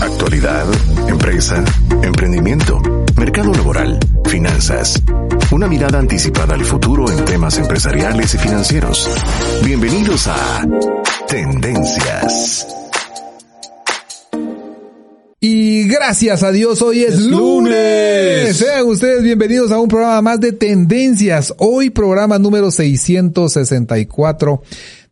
Actualidad, empresa, emprendimiento, mercado laboral, finanzas. Una mirada anticipada al futuro en temas empresariales y financieros. Bienvenidos a Tendencias. Y gracias a Dios, hoy es, lunes. Sean ustedes bienvenidos a un programa más de Tendencias. Hoy programa número 664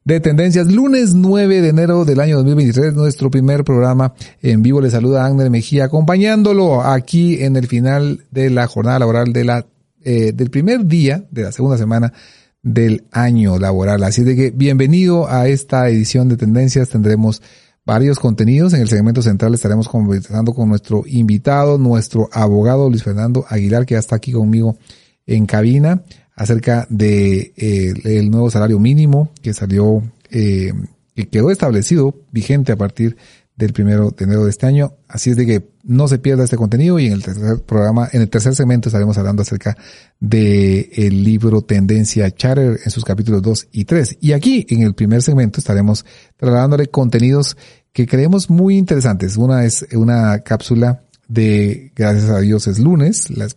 de Tendencias. Lunes 9 de enero del año 2023, nuestro primer programa en vivo. Le saluda Ángel Mejía acompañándolo aquí en el final de la jornada laboral de la, eh, del primer día de la segunda semana del año laboral. Así de que bienvenido a esta edición de Tendencias. Tendremos varios contenidos. En el segmento central estaremos conversando con nuestro invitado, nuestro abogado Luis Fernando Aguilar, que ya está aquí conmigo en cabina acerca de eh, el nuevo salario mínimo que salió, eh, que quedó establecido, vigente a partir del primero de enero de este año. Así es de que no se pierda este contenido y en el tercer programa, en el tercer segmento estaremos hablando acerca de el libro Tendencia Charter en sus capítulos 2 y 3. Y aquí en el primer segmento estaremos trasladándole contenidos que creemos muy interesantes. Una es una cápsula de Gracias a Dios es lunes, la,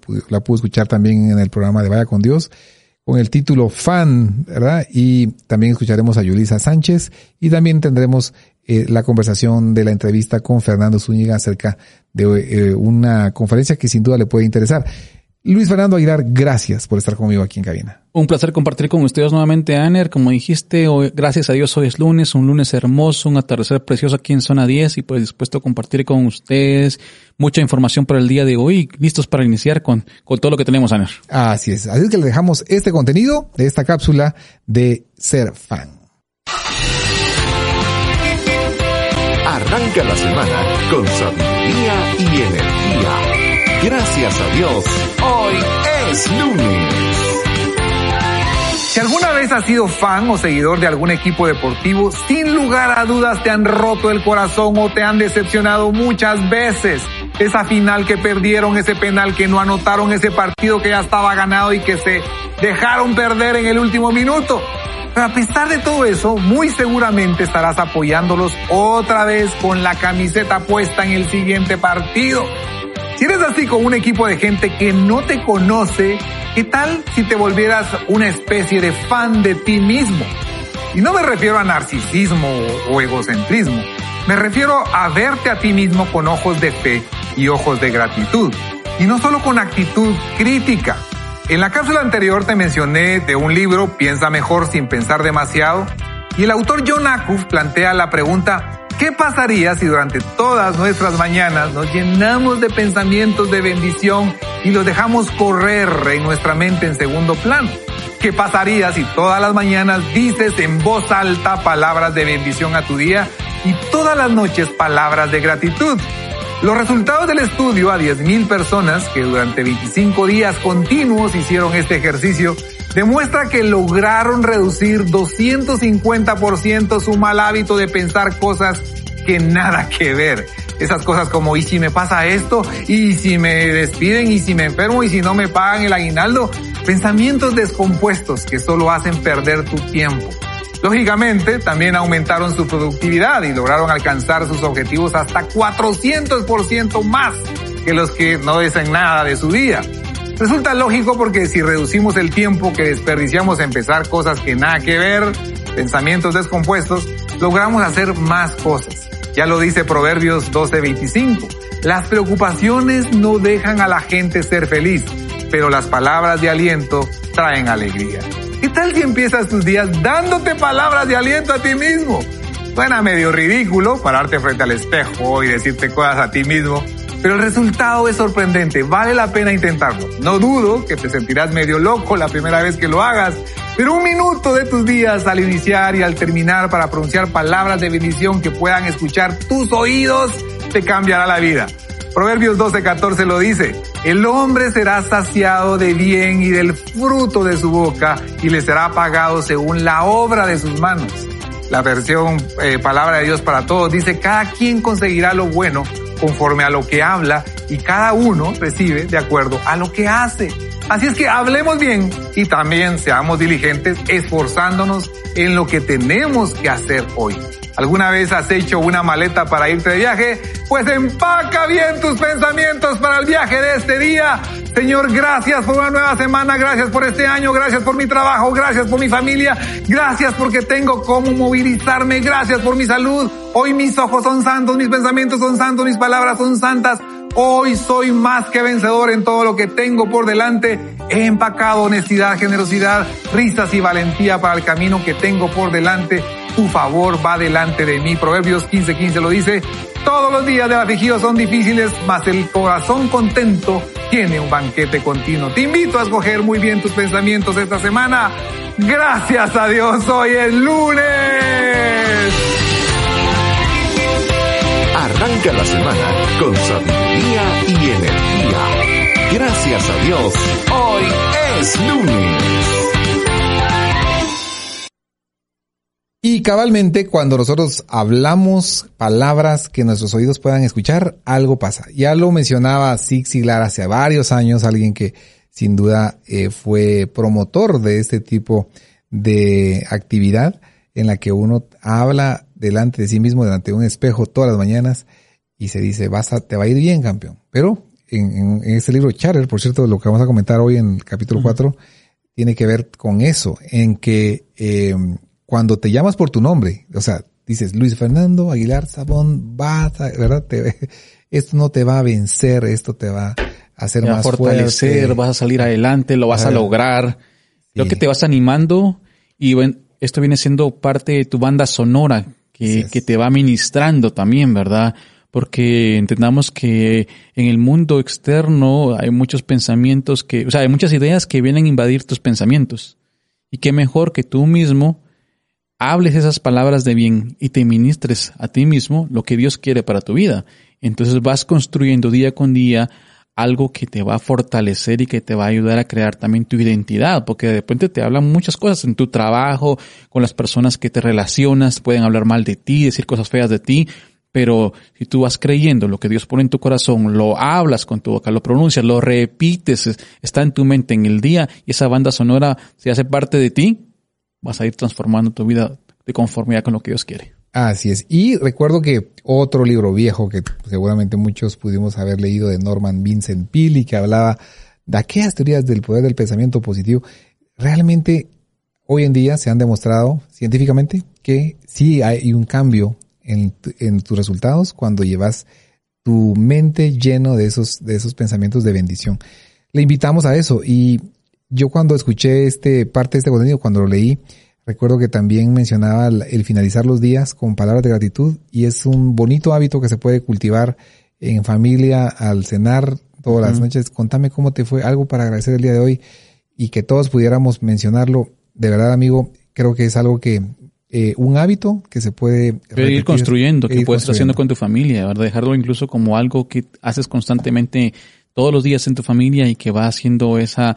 pude escuchar también en el programa de Vaya con Dios, con el título Fan, ¿verdad? Y también escucharemos a Yulisa Sánchez y también tendremos eh, la conversación de la entrevista con Fernando Zúñiga acerca de eh, una conferencia que sin duda le puede interesar. Luis Fernando Aguilar, gracias por estar conmigo aquí en cabina. Un placer compartir con ustedes nuevamente, Aner. Como dijiste, hoy, gracias a Dios hoy es lunes, un lunes hermoso, un atardecer precioso aquí en Zona 10 y pues dispuesto a compartir con ustedes mucha información para el día de hoy, listos para iniciar con, con todo lo que tenemos, Aner. Así es. Así es que le dejamos este contenido de esta cápsula de Ser Fan. Arranca la semana con sabiduría y energía. Gracias a Dios, hoy es lunes. Si alguna vez has sido fan o seguidor de algún equipo deportivo, sin lugar a dudas te han roto el corazón o te han decepcionado muchas veces. Esa final que perdieron, ese penal que no anotaron, ese partido que ya estaba ganado y que se dejaron perder en el último minuto. Pero a pesar de todo eso, muy seguramente estarás apoyándolos otra vez con la camiseta puesta en el siguiente partido. Si eres así con un equipo de gente que no te conoce, ¿qué tal si te volvieras una especie de fan de ti mismo? Y no me refiero a narcisismo o egocentrismo, me refiero a verte a ti mismo con ojos de fe y ojos de gratitud, y no solo con actitud crítica. En la cápsula anterior te mencioné de un libro, Piensa mejor sin pensar demasiado, y el autor John Acuff plantea la pregunta, ¿Qué pasaría si durante todas nuestras mañanas nos llenamos de pensamientos de bendición y los dejamos correr en nuestra mente en segundo plano? ¿Qué pasaría si todas las mañanas dices en voz alta palabras de bendición a tu día y todas las noches palabras de gratitud? Los resultados del estudio a 10.000 personas que durante 25 días continuos hicieron este ejercicio demuestra que lograron reducir 250% su mal hábito de pensar cosas que nada que ver. Esas cosas como, ¿y si me pasa esto? ¿Y si me despiden? ¿Y si me enfermo? ¿Y si no me pagan el aguinaldo? Pensamientos descompuestos que solo hacen perder tu tiempo. Lógicamente, también aumentaron su productividad y lograron alcanzar sus objetivos hasta 400% más que los que no dicen nada de su día. Resulta lógico porque si reducimos el tiempo que desperdiciamos en pensar cosas que nada que ver, pensamientos descompuestos, logramos hacer más cosas. Ya lo dice Proverbios 12:25. Las preocupaciones no dejan a la gente ser feliz, pero las palabras de aliento traen alegría. ¿Qué tal si empiezas tus días dándote palabras de aliento a ti mismo? Suena medio ridículo pararte frente al espejo y decirte cosas a ti mismo, pero el resultado es sorprendente, vale la pena intentarlo. No dudo que te sentirás medio loco la primera vez que lo hagas, pero un minuto de tus días al iniciar y al terminar para pronunciar palabras de bendición que puedan escuchar tus oídos te cambiará la vida. Proverbios 12:14 lo dice, el hombre será saciado de bien y del fruto de su boca y le será pagado según la obra de sus manos. La versión eh, Palabra de Dios para todos dice, cada quien conseguirá lo bueno conforme a lo que habla y cada uno recibe de acuerdo a lo que hace. Así es que hablemos bien y también seamos diligentes esforzándonos en lo que tenemos que hacer hoy. ¿Alguna vez has hecho una maleta para irte de viaje? Pues empaca bien tus pensamientos para el viaje de este día. Señor, gracias por una nueva semana, gracias por este año, gracias por mi trabajo, gracias por mi familia, gracias porque tengo cómo movilizarme, gracias por mi salud. Hoy mis ojos son santos, mis pensamientos son santos, mis palabras son santas. Hoy soy más que vencedor en todo lo que tengo por delante. He empacado honestidad, generosidad, risas y valentía para el camino que tengo por delante. Tu favor va delante de mí. Proverbios 15:15 15 lo dice. Todos los días de afligido son difíciles, mas el corazón contento tiene un banquete continuo. Te invito a escoger muy bien tus pensamientos esta semana. Gracias a Dios, hoy es lunes. Arranca la semana con sabiduría y energía. Gracias a Dios, hoy es lunes. Y cabalmente cuando nosotros hablamos palabras que nuestros oídos puedan escuchar, algo pasa. Ya lo mencionaba Zig Ziglar hace varios años, alguien que sin duda eh, fue promotor de este tipo de actividad en la que uno habla delante de sí mismo, delante de un espejo todas las mañanas y se dice, vas a, te va a ir bien, campeón. Pero en, en, este libro Charter, por cierto, lo que vamos a comentar hoy en el capítulo 4, tiene que ver con eso, en que eh, cuando te llamas por tu nombre, o sea, dices Luis Fernando Aguilar Sabón, vas a, ¿verdad? Te, esto no te va a vencer, esto te va a hacer te más a fortalecer, fuerte. vas a salir adelante, lo vas a lograr. Creo Sí. que te vas animando y esto viene siendo parte de tu banda sonora que, es. que te va ministrando también, ¿verdad? Porque entendamos que en el mundo externo hay muchos pensamientos que, o sea, hay muchas ideas que vienen a invadir tus pensamientos. Y qué mejor que tú mismo hables esas palabras de bien y te ministres a ti mismo lo que Dios quiere para tu vida. Entonces vas construyendo día con día algo que te va a fortalecer y que te va a ayudar a crear también tu identidad, porque de repente te hablan muchas cosas en tu trabajo, con las personas que te relacionas, pueden hablar mal de ti, decir cosas feas de ti, pero si tú vas creyendo lo que Dios pone en tu corazón, lo hablas con tu boca, lo pronuncias, lo repites, es- está en tu mente en el día y esa banda sonora se hace parte de ti, vas a ir transformando tu vida de conformidad con lo que Dios quiere. Así es. Y recuerdo que otro libro viejo que seguramente muchos pudimos haber leído de Norman Vincent Peale que hablaba de aquellas teorías del poder del pensamiento positivo, realmente hoy en día se han demostrado científicamente que sí hay un cambio en, en tus resultados cuando llevas tu mente lleno de esos, de esos pensamientos de bendición. Le invitamos a eso y yo cuando escuché este parte de este contenido, cuando lo leí, recuerdo que también mencionaba el, el finalizar los días con palabras de gratitud y es un bonito hábito que se puede cultivar en familia al cenar todas las noches. Contame cómo te fue, algo para agradecer el día de hoy y que todos pudiéramos mencionarlo. De verdad, amigo, creo que es algo que eh, un hábito que se puede Pero ir repetir, construyendo, que ir puedes estar haciendo con tu familia, ¿verdad? Dejarlo incluso como algo que haces constantemente todos los días en tu familia y que va haciendo esa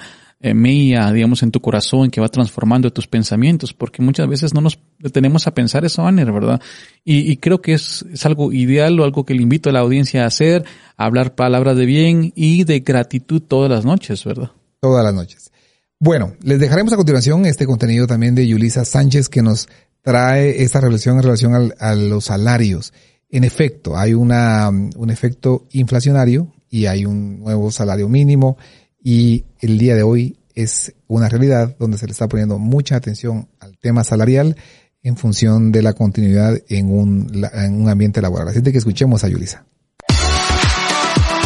mella, digamos, en tu corazón, que va transformando tus pensamientos, porque muchas veces no nos detenemos a pensar eso, Anner, ¿verdad? Y, y creo que es, es algo ideal o algo que le invito a la audiencia a hacer, a hablar palabras de bien y de gratitud todas las noches, ¿verdad? todas las noches. Bueno, les dejaremos a continuación este contenido también de Yulisa Sánchez que nos trae esta relación en relación al- a los salarios. En efecto, hay una, un efecto inflacionario y hay un nuevo salario mínimo y el día de hoy es una realidad donde se le está poniendo mucha atención al tema salarial en función de la continuidad en un, en un ambiente laboral. Así que escuchemos a Yulisa.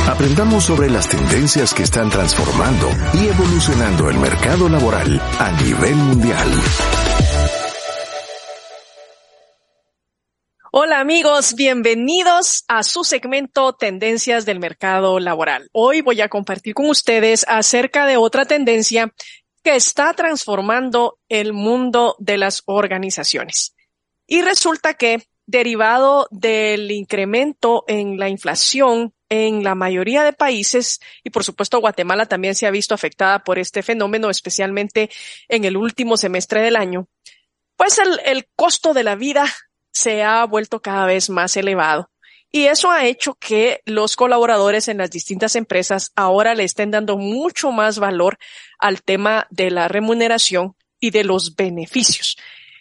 Aprendamos sobre las tendencias que están transformando y evolucionando el mercado laboral a nivel mundial. Hola amigos, bienvenidos a su segmento Tendencias del Mercado Laboral. Hoy voy a compartir con ustedes acerca de otra tendencia que está transformando el mundo de las organizaciones. Y resulta que, derivado del incremento en la inflación en la mayoría de países, y por supuesto Guatemala también se ha visto afectada por este fenómeno, especialmente en el último semestre del año, pues el, costo de la vida se ha vuelto cada vez más elevado. Y eso ha hecho que los colaboradores en las distintas empresas ahora le estén dando mucho más valor al tema de la remuneración y de los beneficios.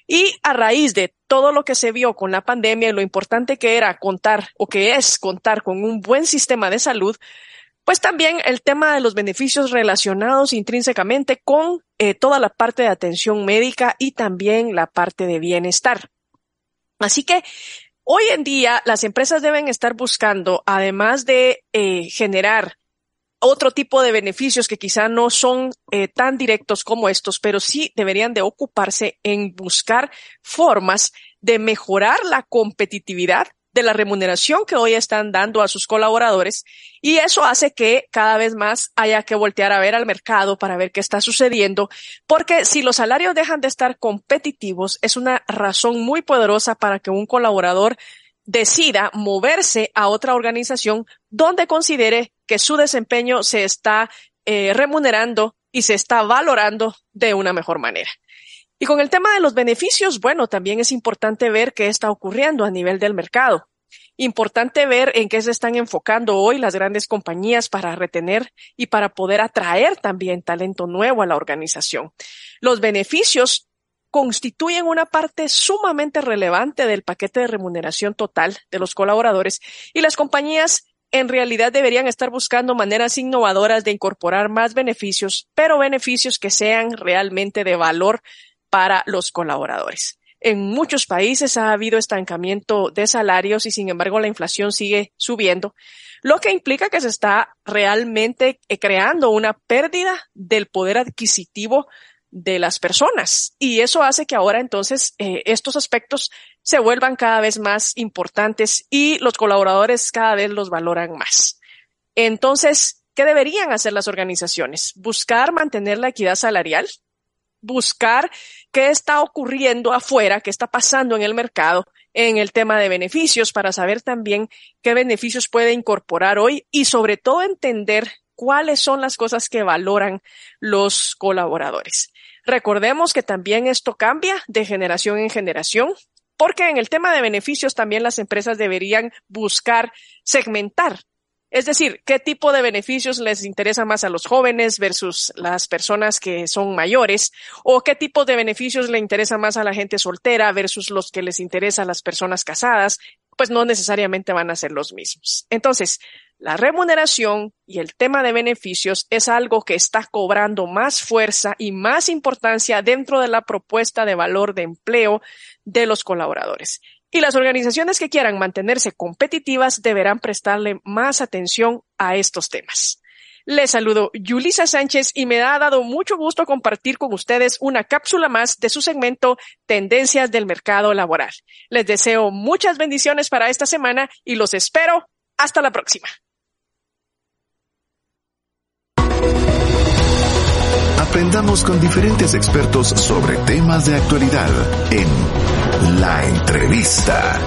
Y a raíz de todo lo que se vio con la pandemia y lo importante que era contar o que es contar con un buen sistema de salud, pues también el tema de los beneficios relacionados intrínsecamente con eh, toda la parte de atención médica y también la parte de bienestar. Así que hoy en día las empresas deben estar buscando, además de eh, generar otro tipo de beneficios que quizá no son eh, tan directos como estos, pero sí deberían de ocuparse en buscar formas de mejorar la competitividad de la remuneración que hoy están dando a sus colaboradores y eso hace que cada vez más haya que voltear a ver al mercado para ver qué está sucediendo, porque si los salarios dejan de estar competitivos es una razón muy poderosa para que un colaborador decida moverse a otra organización donde considere que su desempeño se está eh, remunerando y se está valorando de una mejor manera. Y con el tema de los beneficios, bueno, también es importante ver qué está ocurriendo a nivel del mercado. Importante ver en qué se están enfocando hoy las grandes compañías para retener y para poder atraer también talento nuevo a la organización. Los beneficios constituyen una parte sumamente relevante del paquete de remuneración total de los colaboradores y las compañías en realidad deberían estar buscando maneras innovadoras de incorporar más beneficios, pero beneficios que sean realmente de valor para los colaboradores. En muchos países ha habido estancamiento de salarios y sin embargo la inflación sigue subiendo, lo que implica que se está realmente eh, creando una pérdida del poder adquisitivo de las personas. Y eso hace que ahora entonces eh, estos aspectos se vuelvan cada vez más importantes y los colaboradores cada vez los valoran más. Entonces, ¿qué deberían hacer las organizaciones? Buscar mantener la equidad salarial, buscar qué está ocurriendo afuera, qué está pasando en el mercado en el tema de beneficios para saber también qué beneficios puede incorporar hoy y sobre todo entender cuáles son las cosas que valoran los colaboradores. Recordemos que también esto cambia de generación en generación, porque en el tema de beneficios también las empresas deberían buscar segmentar es decir, qué tipo de beneficios les interesa más a los jóvenes versus las personas que son mayores, o qué tipo de beneficios le interesa más a la gente soltera versus los que les interesa a las personas casadas, pues no necesariamente van a ser los mismos. Entonces, la remuneración y el tema de beneficios es algo que está cobrando más fuerza y más importancia dentro de la propuesta de valor de empleo de los colaboradores. Y las organizaciones que quieran mantenerse competitivas deberán prestarle más atención a estos temas. Les saludo Yulisa Sánchez y me ha dado mucho gusto compartir con ustedes una cápsula más de su segmento Tendencias del Mercado Laboral. Les deseo muchas bendiciones para esta semana y los espero. Hasta la próxima. Aprendamos con diferentes expertos sobre temas de actualidad en La Entrevista.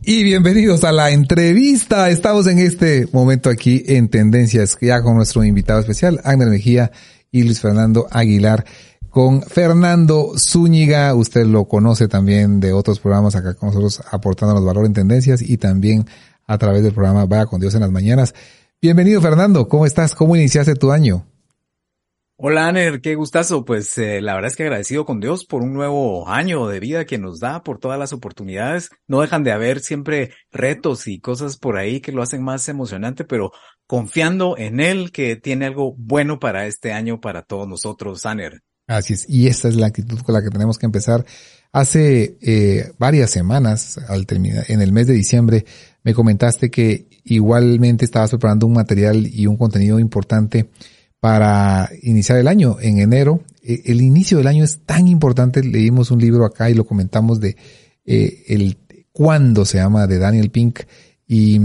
Y bienvenidos a la entrevista. Estamos en este momento aquí en Tendencias, ya con nuestro invitado especial, Agner Mejía y Luis Fernando Aguilar. Con Fernando Zúñiga, usted lo conoce también de otros programas acá con nosotros aportando los valores en tendencias y también a través del programa Vaya con Dios en las mañanas. Bienvenido Fernando, ¿cómo estás? ¿Cómo iniciaste tu año? Hola Aner, qué gustazo. Pues eh, la verdad es que agradecido con Dios por un nuevo año de vida que nos da, por todas las oportunidades. No dejan de haber siempre retos y cosas por ahí que lo hacen más emocionante, pero confiando en Él que tiene algo bueno para este año para todos nosotros, Aner. Así es, y esta es la actitud con la que tenemos que empezar. Hace eh, varias semanas, al terminar, en el mes de diciembre, me comentaste que igualmente estabas preparando un material y un contenido importante para iniciar el año en enero. E, el inicio del año es tan importante. Leímos un libro acá y lo comentamos de eh, el cuándo se llama de Daniel Pink y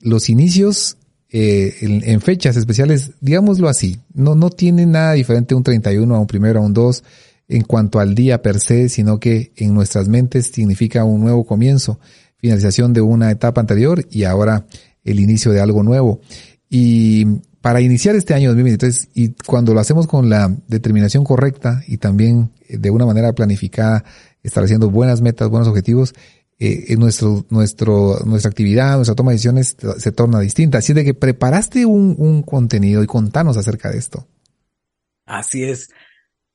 los inicios eh, en, fechas especiales, digámoslo así, no, no tiene nada diferente un 31 a un primero a un 2 en cuanto al día per se, sino que en nuestras mentes significa un nuevo comienzo finalización de una etapa anterior y ahora el inicio de algo nuevo. Y para iniciar este año 2023, y cuando lo hacemos con la determinación correcta y también eh, de una manera planificada, estableciendo buenas metas, buenos objetivos, eh, nuestro, nuestro, nuestra actividad, nuestra toma de decisiones se torna distinta. Así de que preparaste un, un contenido y contanos acerca de esto. Así es.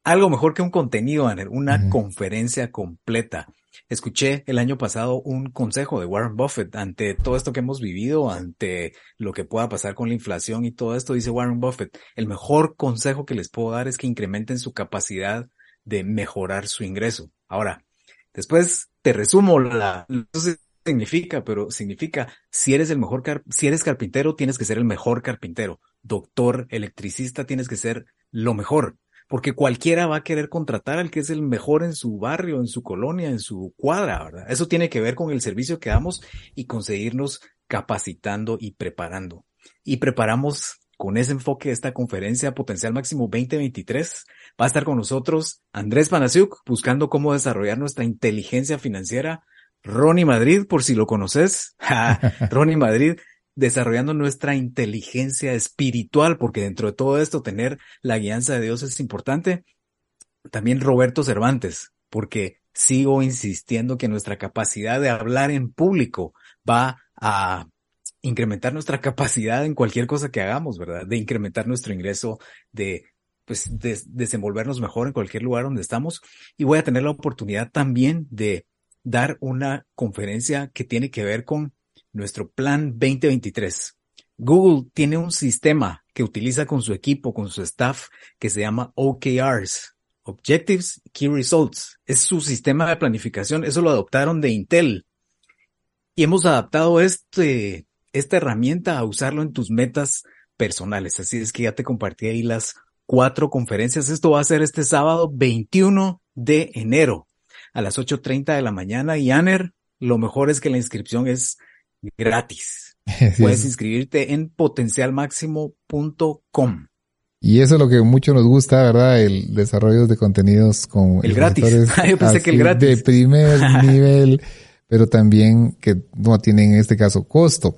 algo mejor que un contenido, Aner, una conferencia completa. Escuché el año pasado un consejo de Warren Buffett ante todo esto que hemos vivido, ante lo que pueda pasar con la inflación y todo esto, dice Warren Buffett, el mejor consejo que les puedo dar es que incrementen su capacidad de mejorar su ingreso. Ahora, después te resumo la, significa, pero significa si eres el mejor, si eres carpintero, tienes que ser el mejor carpintero. Doctor, electricista, tienes que ser lo mejor porque cualquiera va a querer contratar al que es el mejor en su barrio, en su colonia, en su cuadra, ¿verdad? Eso tiene que ver con el servicio que damos y conseguirnos capacitando y preparando. Y preparamos con ese enfoque esta conferencia Potencial Máximo 2023. Va a estar con nosotros Andrés Panasiuk buscando cómo desarrollar nuestra inteligencia financiera. Ronnie Madrid, por si lo conoces. Ronnie Madrid desarrollando nuestra inteligencia espiritual, porque dentro de todo esto tener la guianza de Dios es importante. También Roberto Cervantes, porque sigo insistiendo que nuestra capacidad de hablar en público va a incrementar nuestra capacidad en cualquier cosa que hagamos, ¿verdad? De incrementar nuestro ingreso, de pues de, desenvolvernos mejor en cualquier lugar donde estamos. Y voy a tener la oportunidad también de dar una conferencia que tiene que ver con nuestro plan 2023. Google tiene un sistema que utiliza con su equipo, con su staff, que se llama OKRs, Objectives Key Results. Es su sistema de planificación. Eso lo adoptaron de Intel. Y hemos adaptado este, esta herramienta a usarlo en tus metas personales. Así es que ya te compartí ahí las cuatro conferencias. Esto va a ser este sábado 21 de enero a las 8.30 de la mañana. Y Aner, lo mejor es que la inscripción es gratis. Puedes inscribirte en potencialmáximo.com. Y eso es lo que mucho nos gusta, ¿verdad? El desarrollo de contenidos con el gratis. Yo pensé que el gratis. De primer nivel, pero también que no tienen en este caso costo.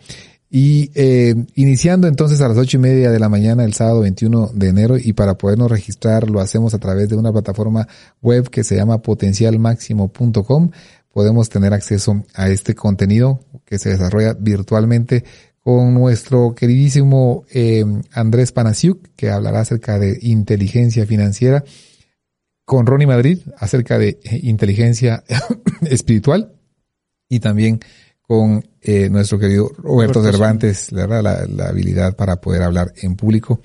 Y eh, iniciando entonces a las ocho y media de la mañana el sábado 21 de enero y para podernos registrar lo hacemos a través de una plataforma web que se llama potencialmáximo.com podemos tener acceso a este contenido que se desarrolla virtualmente con nuestro queridísimo eh, Andrés Panasiuk, que hablará acerca de inteligencia financiera, con Ronnie Madrid acerca de eh, inteligencia espiritual y también con eh, nuestro querido Roberto, Cervantes, la, la, habilidad para poder hablar en público.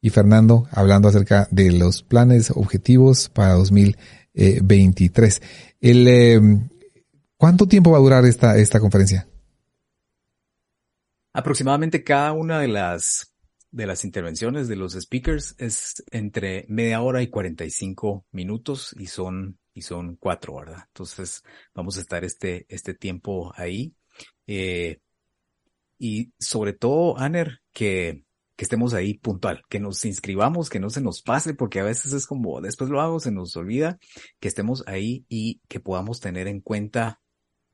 Y Fernando hablando acerca de los planes objetivos para 2023. El, ¿Cuánto tiempo va a durar esta, esta conferencia? Aproximadamente cada una de las, de las intervenciones de los speakers es entre media hora y 45 minutos y son, y son cuatro, ¿verdad? Entonces vamos a estar este, este tiempo ahí. Eh, y sobre todo, Aner, que, que estemos ahí puntual, que nos inscribamos, que no se nos pase, porque a veces es como, después lo hago, se nos olvida, que estemos ahí y que podamos tener en cuenta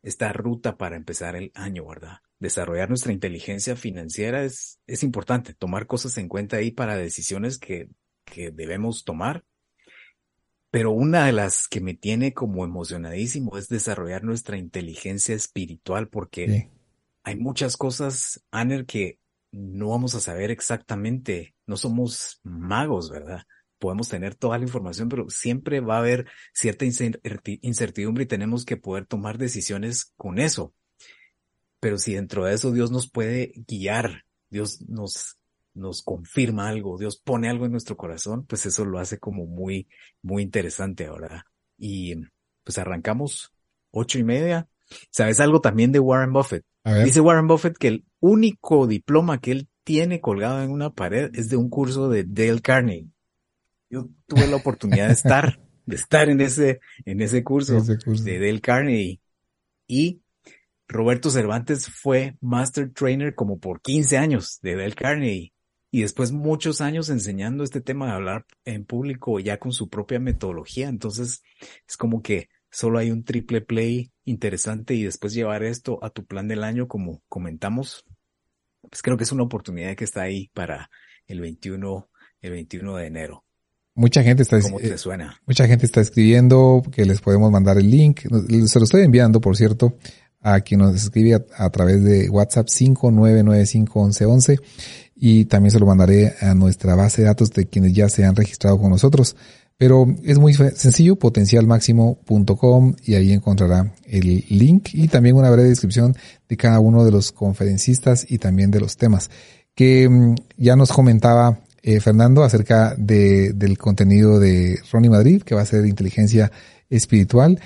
esta ruta para empezar el año, ¿verdad? Desarrollar nuestra inteligencia financiera es, es importante, tomar cosas en cuenta ahí para decisiones que, que debemos tomar. Pero una de las que me tiene como emocionadísimo es desarrollar nuestra inteligencia espiritual porque hay muchas cosas, Aner, que no vamos a saber exactamente. No somos magos, ¿verdad? Podemos tener toda la información, pero siempre va a haber cierta incertidumbre y tenemos que poder tomar decisiones con eso. Pero si dentro de eso Dios nos puede guiar, Dios nos, nos confirma algo, Dios pone algo en nuestro corazón, pues eso lo hace como muy, muy interesante ahora. Y pues arrancamos ocho y media. ¿Sabes algo también de Warren Buffett? Dice Warren Buffett que el único diploma que él tiene colgado en una pared es de un curso de Dale Carnegie yo tuve la oportunidad de estar, de estar en ese, en ese curso, de Dale Carnegie. Y Roberto Cervantes fue Master Trainer como por 15 años de Dale Carnegie. Y después muchos años enseñando este tema de hablar en público ya con su propia metodología. Entonces es como que solo hay un triple play interesante y después llevar esto a tu plan del año como comentamos. Pues creo que es una oportunidad que está ahí para el 21, el 21 de enero. Mucha gente está, ¿Cómo te suena? mucha gente está escribiendo que les podemos mandar el link. Se lo estoy enviando, por cierto, a quien nos escribe a, través de WhatsApp 59951111 y también se lo mandaré a nuestra base de datos de quienes ya se han registrado con nosotros Pero es muy sencillo, potencialmáximo.com y ahí encontrará el link y también una breve descripción de cada uno de los conferencistas y también de los temas que mm, ya nos comentaba eh, Fernando acerca de, del contenido de Ronnie Madrid, que va a ser inteligencia espiritual.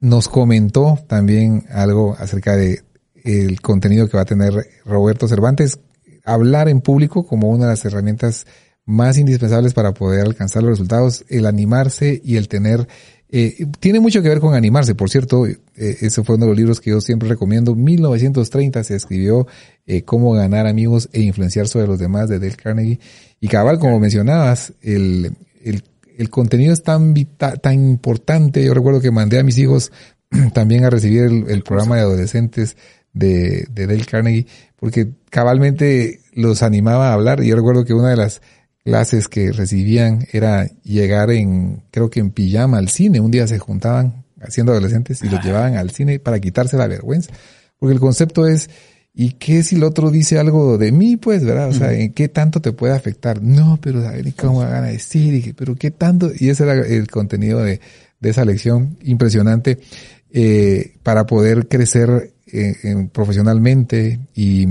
Nos comentó también algo acerca de el contenido que va a tener Roberto Cervantes, hablar en público como una de las herramientas más indispensables para poder alcanzar los resultados, el animarse y el tener eh, tiene mucho que ver con animarse, por cierto, eh, ese fue uno de los libros que yo siempre recomiendo. 1930 se escribió eh, Cómo ganar amigos e influenciar sobre los demás de Dale Carnegie. Y cabal, como mencionabas, el, el, el contenido es tan, tan importante. Yo recuerdo que mandé a mis hijos también a recibir el, el programa de adolescentes de, de Dale Carnegie, porque cabalmente los animaba a hablar. Y yo recuerdo que una de las clases que recibían era llegar en, creo que en pijama al cine. Un día se juntaban siendo adolescentes y los llevaban al cine para quitarse la vergüenza. Porque el concepto es, ¿y qué si el otro dice algo de mí? Pues, ¿verdad? O sea, ¿en qué tanto te puede afectar? No, pero a ver, ¿cómo van a decir? Y, pero ¿qué tanto? Y ese era el contenido de, de esa lección impresionante eh, para poder crecer eh, profesionalmente y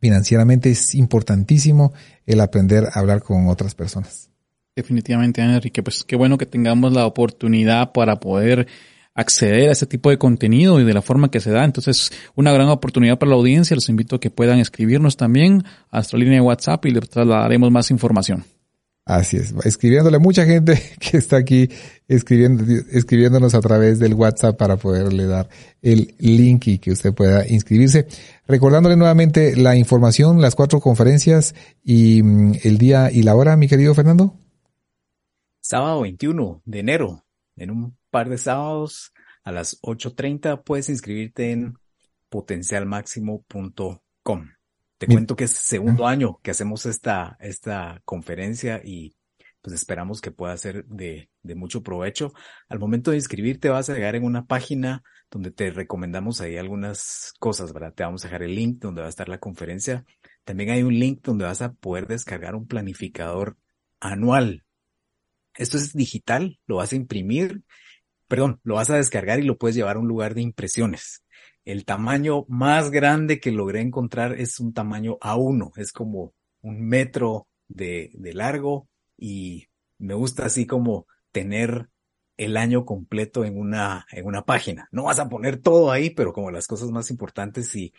financieramente es importantísimo el aprender a hablar con otras personas. Definitivamente, Enrique, pues qué bueno que tengamos la oportunidad para poder acceder a este tipo de contenido y de la forma que se da. Entonces, una gran oportunidad para la audiencia. Les invito a que puedan escribirnos también a nuestra línea de WhatsApp y les trasladaremos más información. Así es, escribiéndole mucha gente que está aquí escribiendo, escribiéndonos a través del WhatsApp para poderle dar el link y que usted pueda inscribirse. Recordándole nuevamente la información, las cuatro conferencias y mm, el día y la hora, mi querido Fernando. Sábado 21 de enero, en un par de sábados a las 8.30 puedes inscribirte en potencialmáximo.com. Te cuento que es segundo año que hacemos esta, esta conferencia y pues esperamos que pueda ser de, de mucho provecho. Al momento de inscribirte vas a llegar en una página donde te recomendamos ahí algunas cosas, ¿verdad? Te vamos a dejar el link donde va a estar la conferencia. También hay un link donde vas a poder descargar un planificador anual. Esto es digital, lo vas a imprimir, perdón, lo vas a descargar y lo puedes llevar a un lugar de impresiones. El tamaño más grande que logré encontrar es un tamaño A1, es como un metro de, de largo y me gusta así como tener el año completo en una, una página. No vas a poner todo ahí, pero como las cosas más importantes y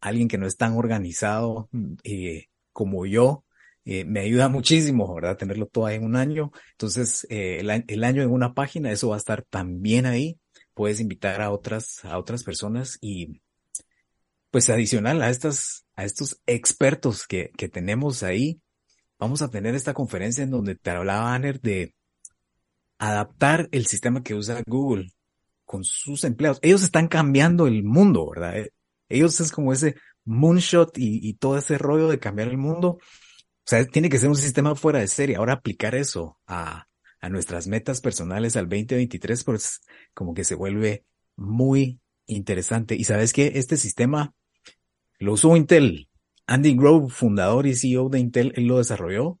alguien que no es tan organizado eh, como yo, eh, me ayuda muchísimo, ¿verdad? Tenerlo todo ahí en un año. Entonces, eh, el, año en una página, eso va a estar también ahí puedes invitar a otras, a otras personas y pues adicional a estas, a estos expertos que, que tenemos ahí, vamos a tener esta conferencia en donde te hablaba Anner de adaptar el sistema que usa Google con sus empleados. Ellos están cambiando el mundo, ¿verdad? Eh, ellos es como ese moonshot y todo ese rollo de cambiar el mundo. O sea, tiene que ser un sistema fuera de serie. Ahora aplicar eso a, a nuestras metas personales al 2023, pues como que se vuelve muy interesante. Y sabes que este sistema lo usó Intel. Andy Grove, fundador y CEO de Intel, él lo desarrolló.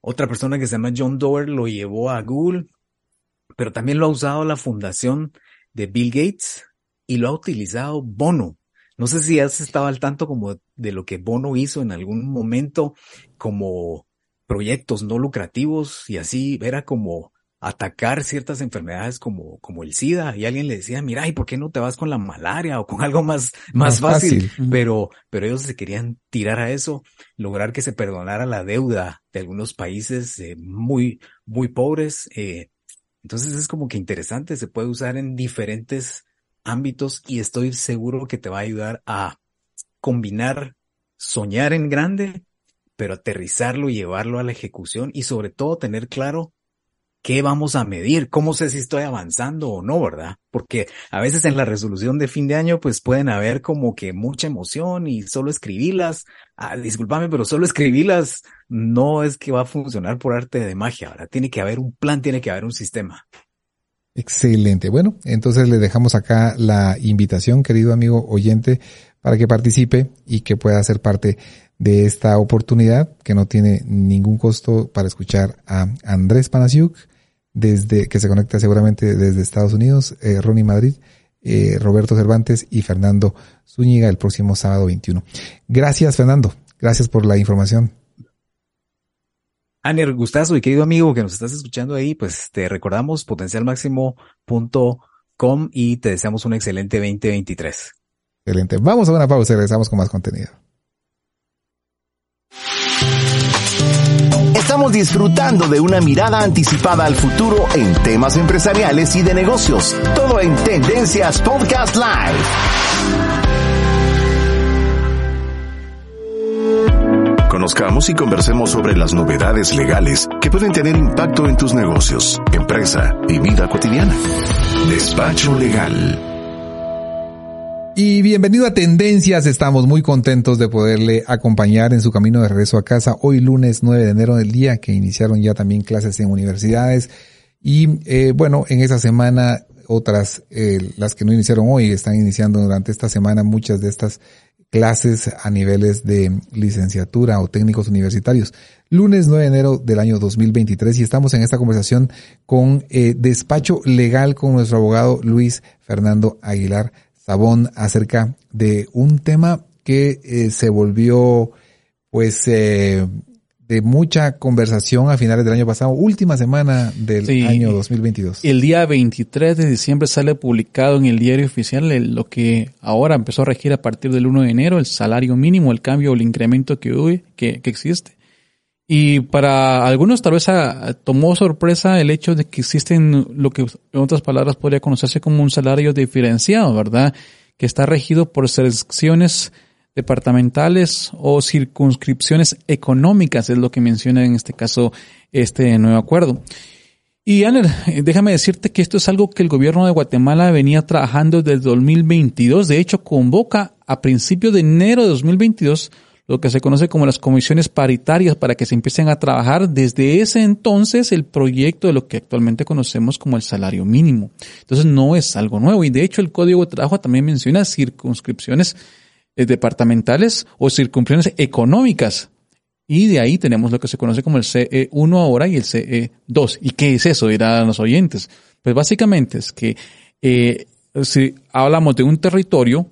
Otra persona que se llama John Doerr lo llevó a Google, pero también lo ha usado la fundación de Bill Gates y lo ha utilizado Bono. No sé si has estado al tanto como de lo que Bono hizo en algún momento como proyectos no lucrativos y así era como atacar ciertas enfermedades como, como el SIDA y alguien le decía, mira, ¿y por qué no te vas con la malaria o con algo más, más, fácil? Pero, pero ellos se querían tirar a eso, lograr que se perdonara la deuda de algunos países eh, muy, muy pobres. Eh, entonces es como que interesante, se puede usar en diferentes ámbitos y estoy seguro que te va a ayudar a combinar soñar en grande pero aterrizarlo y llevarlo a la ejecución y sobre todo tener claro qué vamos a medir, cómo sé si estoy avanzando o no, ¿verdad? Porque a veces en la resolución de fin de año pues pueden haber como que mucha emoción y solo escribirlas, ah, discúlpame, pero solo escribirlas no es que va a funcionar por arte de magia, ¿verdad? Tiene que haber un plan, tiene que haber un sistema. Excelente. Bueno, entonces le dejamos acá la invitación, querido amigo oyente, para que participe y que pueda ser parte de esta oportunidad que no tiene ningún costo para escuchar a Andrés Panasiuk desde, que se conecta seguramente desde Estados Unidos, eh, Ronnie Madrid, eh, Roberto Cervantes y Fernando Zúñiga el próximo sábado 21. Gracias, Fernando. Gracias por la información. Aner, gustazo y querido amigo que nos estás escuchando ahí, pues te recordamos potencialmáximo.com y te deseamos un excelente 2023. Excelente. Vamos a una pausa y regresamos con más contenido. Estamos disfrutando de una mirada anticipada al futuro en temas empresariales y de negocios. Todo en Tendencias Podcast Live. Conozcamos y conversemos sobre las novedades legales que pueden tener impacto en tus negocios, empresa y vida cotidiana. Despacho Legal. Y bienvenido a Tendencias, estamos muy contentos de poderle acompañar en su camino de regreso a casa hoy lunes 9 de enero del día que iniciaron ya también clases en universidades y eh, bueno, en esa semana otras, eh, las que no iniciaron hoy, están iniciando durante esta semana muchas de estas clases a niveles de licenciatura o técnicos universitarios. Lunes 9 de enero del año 2023 y estamos en esta conversación con eh, despacho legal con nuestro abogado Luis Fernando Aguilar Sabón acerca de un tema que eh, se volvió pues eh, de mucha conversación a finales del año pasado, última semana del año 2022. El día 23 de diciembre sale publicado en el diario oficial lo que ahora empezó a regir a partir del 1 de enero, el salario mínimo, el cambio o el incremento que, que, que existe. Y para algunos tal vez tomó sorpresa el hecho de que existen lo que en otras palabras podría conocerse como un salario diferenciado, ¿verdad? Que está regido por selecciones departamentales o circunscripciones económicas, es lo que menciona en este caso este nuevo acuerdo. Y Aner, déjame decirte que esto es algo que el gobierno de Guatemala venía trabajando desde 2022. De hecho, convoca a principios de enero de 2022 lo que se conoce como las comisiones paritarias para que se empiecen a trabajar desde ese entonces el proyecto de lo que actualmente conocemos como el salario mínimo. Entonces no es algo nuevo y de hecho el Código de Trabajo también menciona circunscripciones departamentales o circunscripciones económicas. Y de ahí tenemos lo que se conoce como el CE1 ahora y el CE2. ¿Y qué es eso? Dirán los oyentes. Pues básicamente es que eh, si hablamos de un territorio,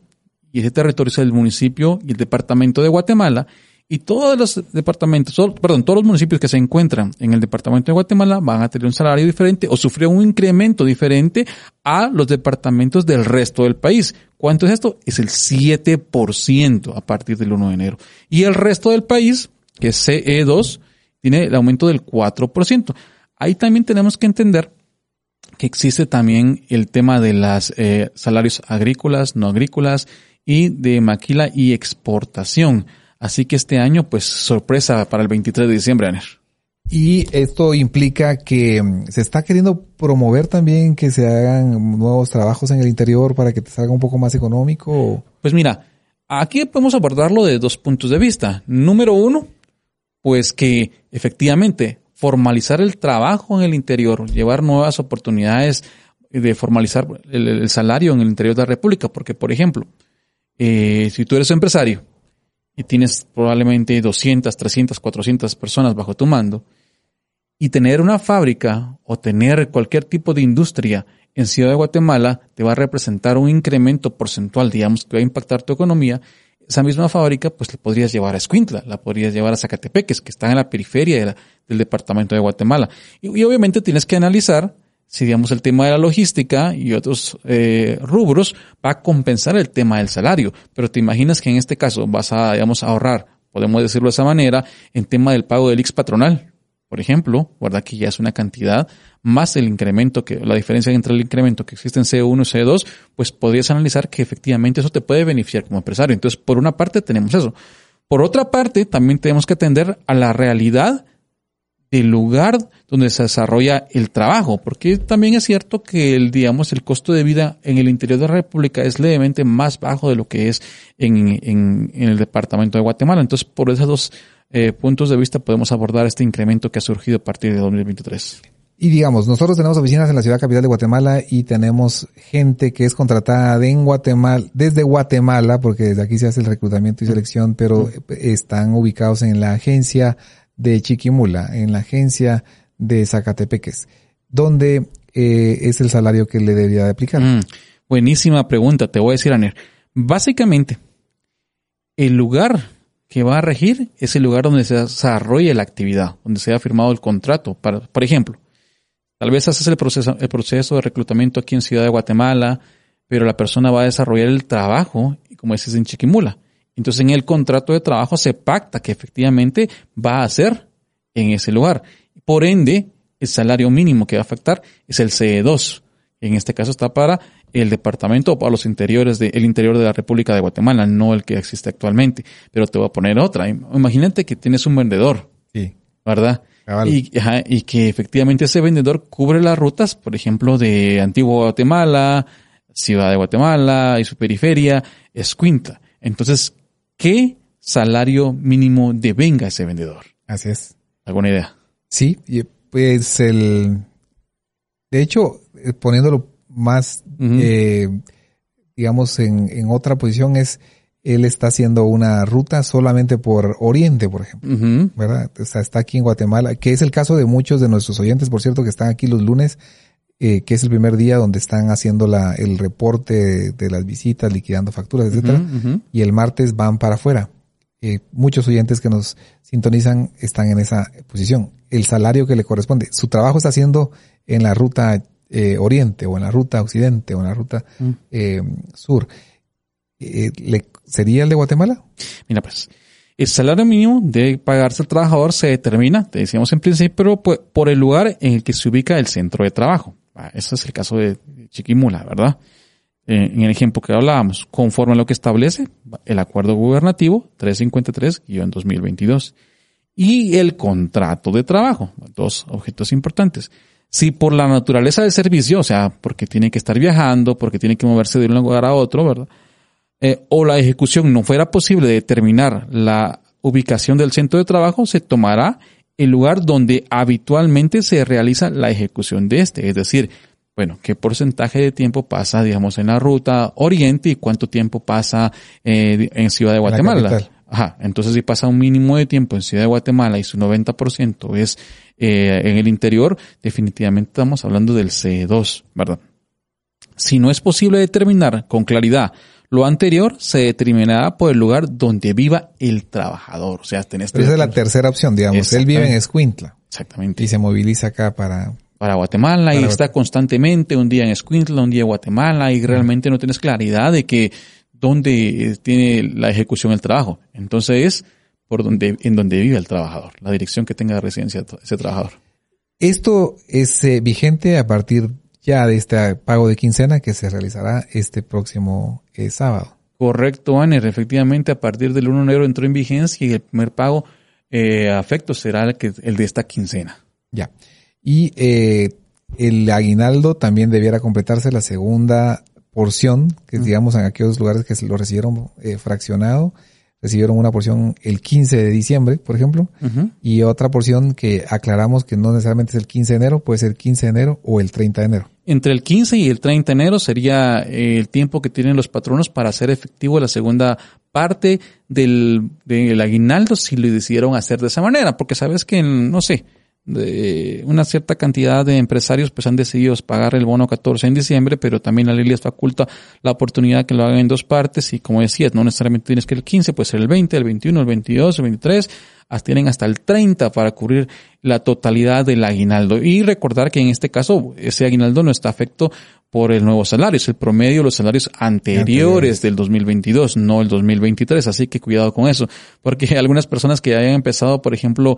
y ese territorio es el municipio y el departamento de Guatemala, y todos los departamentos, perdón, todos los municipios que se encuentran en el departamento de Guatemala van a tener un salario diferente o sufrir un incremento diferente a los departamentos del resto del país. ¿Cuánto es esto? Es el 7% a partir del 1 de enero. Y el resto del país, que es CE2, tiene el aumento del 4%. Ahí también tenemos que entender que existe también el tema de los eh, salarios agrícolas, no agrícolas, y de maquila y exportación. Así que este año, pues sorpresa para el 23 de diciembre, Aner. Y esto implica que mm, se está queriendo promover también que se hagan nuevos trabajos en el interior para que te salga un poco más económico. Pues mira, aquí podemos abordarlo de dos puntos de vista. Número uno, pues que efectivamente formalizar el trabajo en el interior, llevar nuevas oportunidades de formalizar el salario en el interior de la República, porque por ejemplo, eh, si tú eres empresario y tienes probablemente 200, 300, 400 personas bajo tu mando, y tener una fábrica o tener cualquier tipo de industria en Ciudad de Guatemala te va a representar un incremento porcentual, digamos, que va a impactar tu economía. Esa misma fábrica, pues la podrías llevar a Escuintla, la podrías llevar a Zacatepeques, que está en la periferia del departamento de Guatemala. y, obviamente tienes que analizar si digamos el tema de la logística y otros eh, rubros va a compensar el tema del salario. Pero te imaginas que en este caso vas a, digamos, ahorrar, podemos decirlo de esa manera, en tema del pago del X patronal, por ejemplo, ¿verdad? Que ya es una cantidad más el incremento que, la diferencia entre el incremento que existe en C1 y C2, pues podrías analizar que efectivamente eso te puede beneficiar como empresario. Entonces, por una parte tenemos eso. Por otra parte, también tenemos que atender a la realidad el lugar donde se desarrolla el trabajo, porque también es cierto que el, digamos, el costo de vida en el interior de la República es levemente más bajo de lo que es en, en, el departamento de Guatemala. Entonces, por esos dos eh, puntos de vista podemos abordar este incremento que ha surgido a partir de 2023. Y digamos, nosotros tenemos oficinas en la ciudad capital de Guatemala y tenemos gente que es contratada en Guatemala, desde Guatemala, porque desde aquí se hace el reclutamiento y selección, pero están ubicados en la agencia de Chiquimula, en la agencia de Zacatepeques. ¿dónde eh, es el salario que le debería de aplicar? Mm, buenísima pregunta, te voy a decir, Aner. Básicamente, el lugar que va a regir es el lugar donde se desarrolla la actividad, donde se ha firmado el contrato. Para, por ejemplo, tal vez haces el proceso, el proceso de reclutamiento aquí en Ciudad de Guatemala, pero la persona va a desarrollar el trabajo, como es en Chiquimula. Entonces en el contrato de trabajo se pacta que efectivamente va a ser en ese lugar. Por ende, el salario mínimo que va a afectar es el CE2. En este caso está para el departamento o para los interiores de, el interior de la República de Guatemala, no el que existe actualmente. Pero te voy a poner otra. Imagínate que tienes un vendedor. Sí. ¿Verdad? Y, y, que efectivamente ese vendedor cubre las rutas, por ejemplo, de Antigua Guatemala, Ciudad de Guatemala y su periferia, Escuintla. Entonces, ¿qué salario mínimo devenga ese vendedor? Así es. ¿Alguna idea? Sí, pues el... De hecho, eh, poniéndolo más, eh, digamos, en, en, otra posición es, él está haciendo una ruta solamente por Oriente, por ejemplo, ¿verdad? O sea, está aquí en Guatemala, que es el caso de muchos de nuestros oyentes, por cierto, que están aquí los lunes, eh, que es el primer día donde están haciendo la, el reporte de, las visitas, liquidando facturas, etcétera, y el martes van para afuera. Eh, muchos oyentes que nos sintonizan están en esa posición. El salario que le corresponde, su trabajo está haciendo en la ruta eh, oriente o en la ruta occidente o en la ruta mm. eh, sur, eh, ¿le, ¿sería el de Guatemala? Mira, pues, el salario mínimo de pagarse al trabajador se determina, te decíamos en principio, pero pues, por el lugar en el que se ubica el centro de trabajo. Ah, ese es el caso de Chiquimula, ¿verdad? en el ejemplo que hablábamos, conforme a lo que establece el acuerdo gubernativo 353-2022 y el contrato de trabajo, dos objetos importantes. Si por la naturaleza del servicio, o sea, porque tiene que estar viajando, porque tiene que moverse de un lugar a otro, ¿verdad? Eh, o la ejecución no fuera posible determinar la ubicación del centro de trabajo, se tomará el lugar donde habitualmente se realiza la ejecución de este. Es decir, bueno, qué porcentaje de tiempo pasa, digamos, en la ruta oriente y cuánto tiempo pasa eh, en Ciudad de Guatemala. Ajá, entonces si pasa un mínimo de tiempo en Ciudad de Guatemala y su 90% es eh, en el interior, definitivamente estamos hablando del C2, ¿verdad? Si no es posible determinar con claridad lo anterior, se determinará por el lugar donde viva el trabajador. O sea, tenés... esa es la tercera opción, digamos. Él vive en Escuintla. Exactamente. Y se moviliza acá para... Para Guatemala y está constantemente un día en Escuintla, un día en Guatemala y realmente no tienes claridad de que dónde tiene la ejecución el trabajo. Entonces, por donde, en donde vive el trabajador, la dirección que tenga de residencia ese trabajador. Esto es eh, vigente a partir ya de este pago de quincena que se realizará este próximo eh, sábado. Correcto, Aner. Efectivamente, a partir del 1 de enero entró en vigencia y el primer pago eh, afecto será el, que, el de esta quincena. Ya. Y eh, el aguinaldo también debiera completarse la segunda porción, que digamos en aquellos lugares que se lo recibieron eh, fraccionado, recibieron una porción el 15 de diciembre, por ejemplo, y otra porción que aclaramos que no necesariamente es el 15 de enero, puede ser el 15 de enero o el 30 de enero. Entre el 15 y el 30 de enero sería eh, el tiempo que tienen los patronos para hacer efectivo la segunda parte del, del aguinaldo si lo decidieron hacer de esa manera, porque sabes que, no sé, de una cierta cantidad de empresarios pues han decidido pagar el bono 14 en diciembre, pero también la ley les faculta la oportunidad que lo hagan en dos partes y como decías, no necesariamente tienes que el 15, puede ser el 20, el 21, el 22, el 23, tienen hasta el 30 para cubrir la totalidad del aguinaldo. Y recordar que en este caso ese aguinaldo no está afecto por el nuevo salario, es el promedio de los salarios anteriores del 2022, no el 2023, así que cuidado con eso, porque algunas personas que hayan empezado, por ejemplo,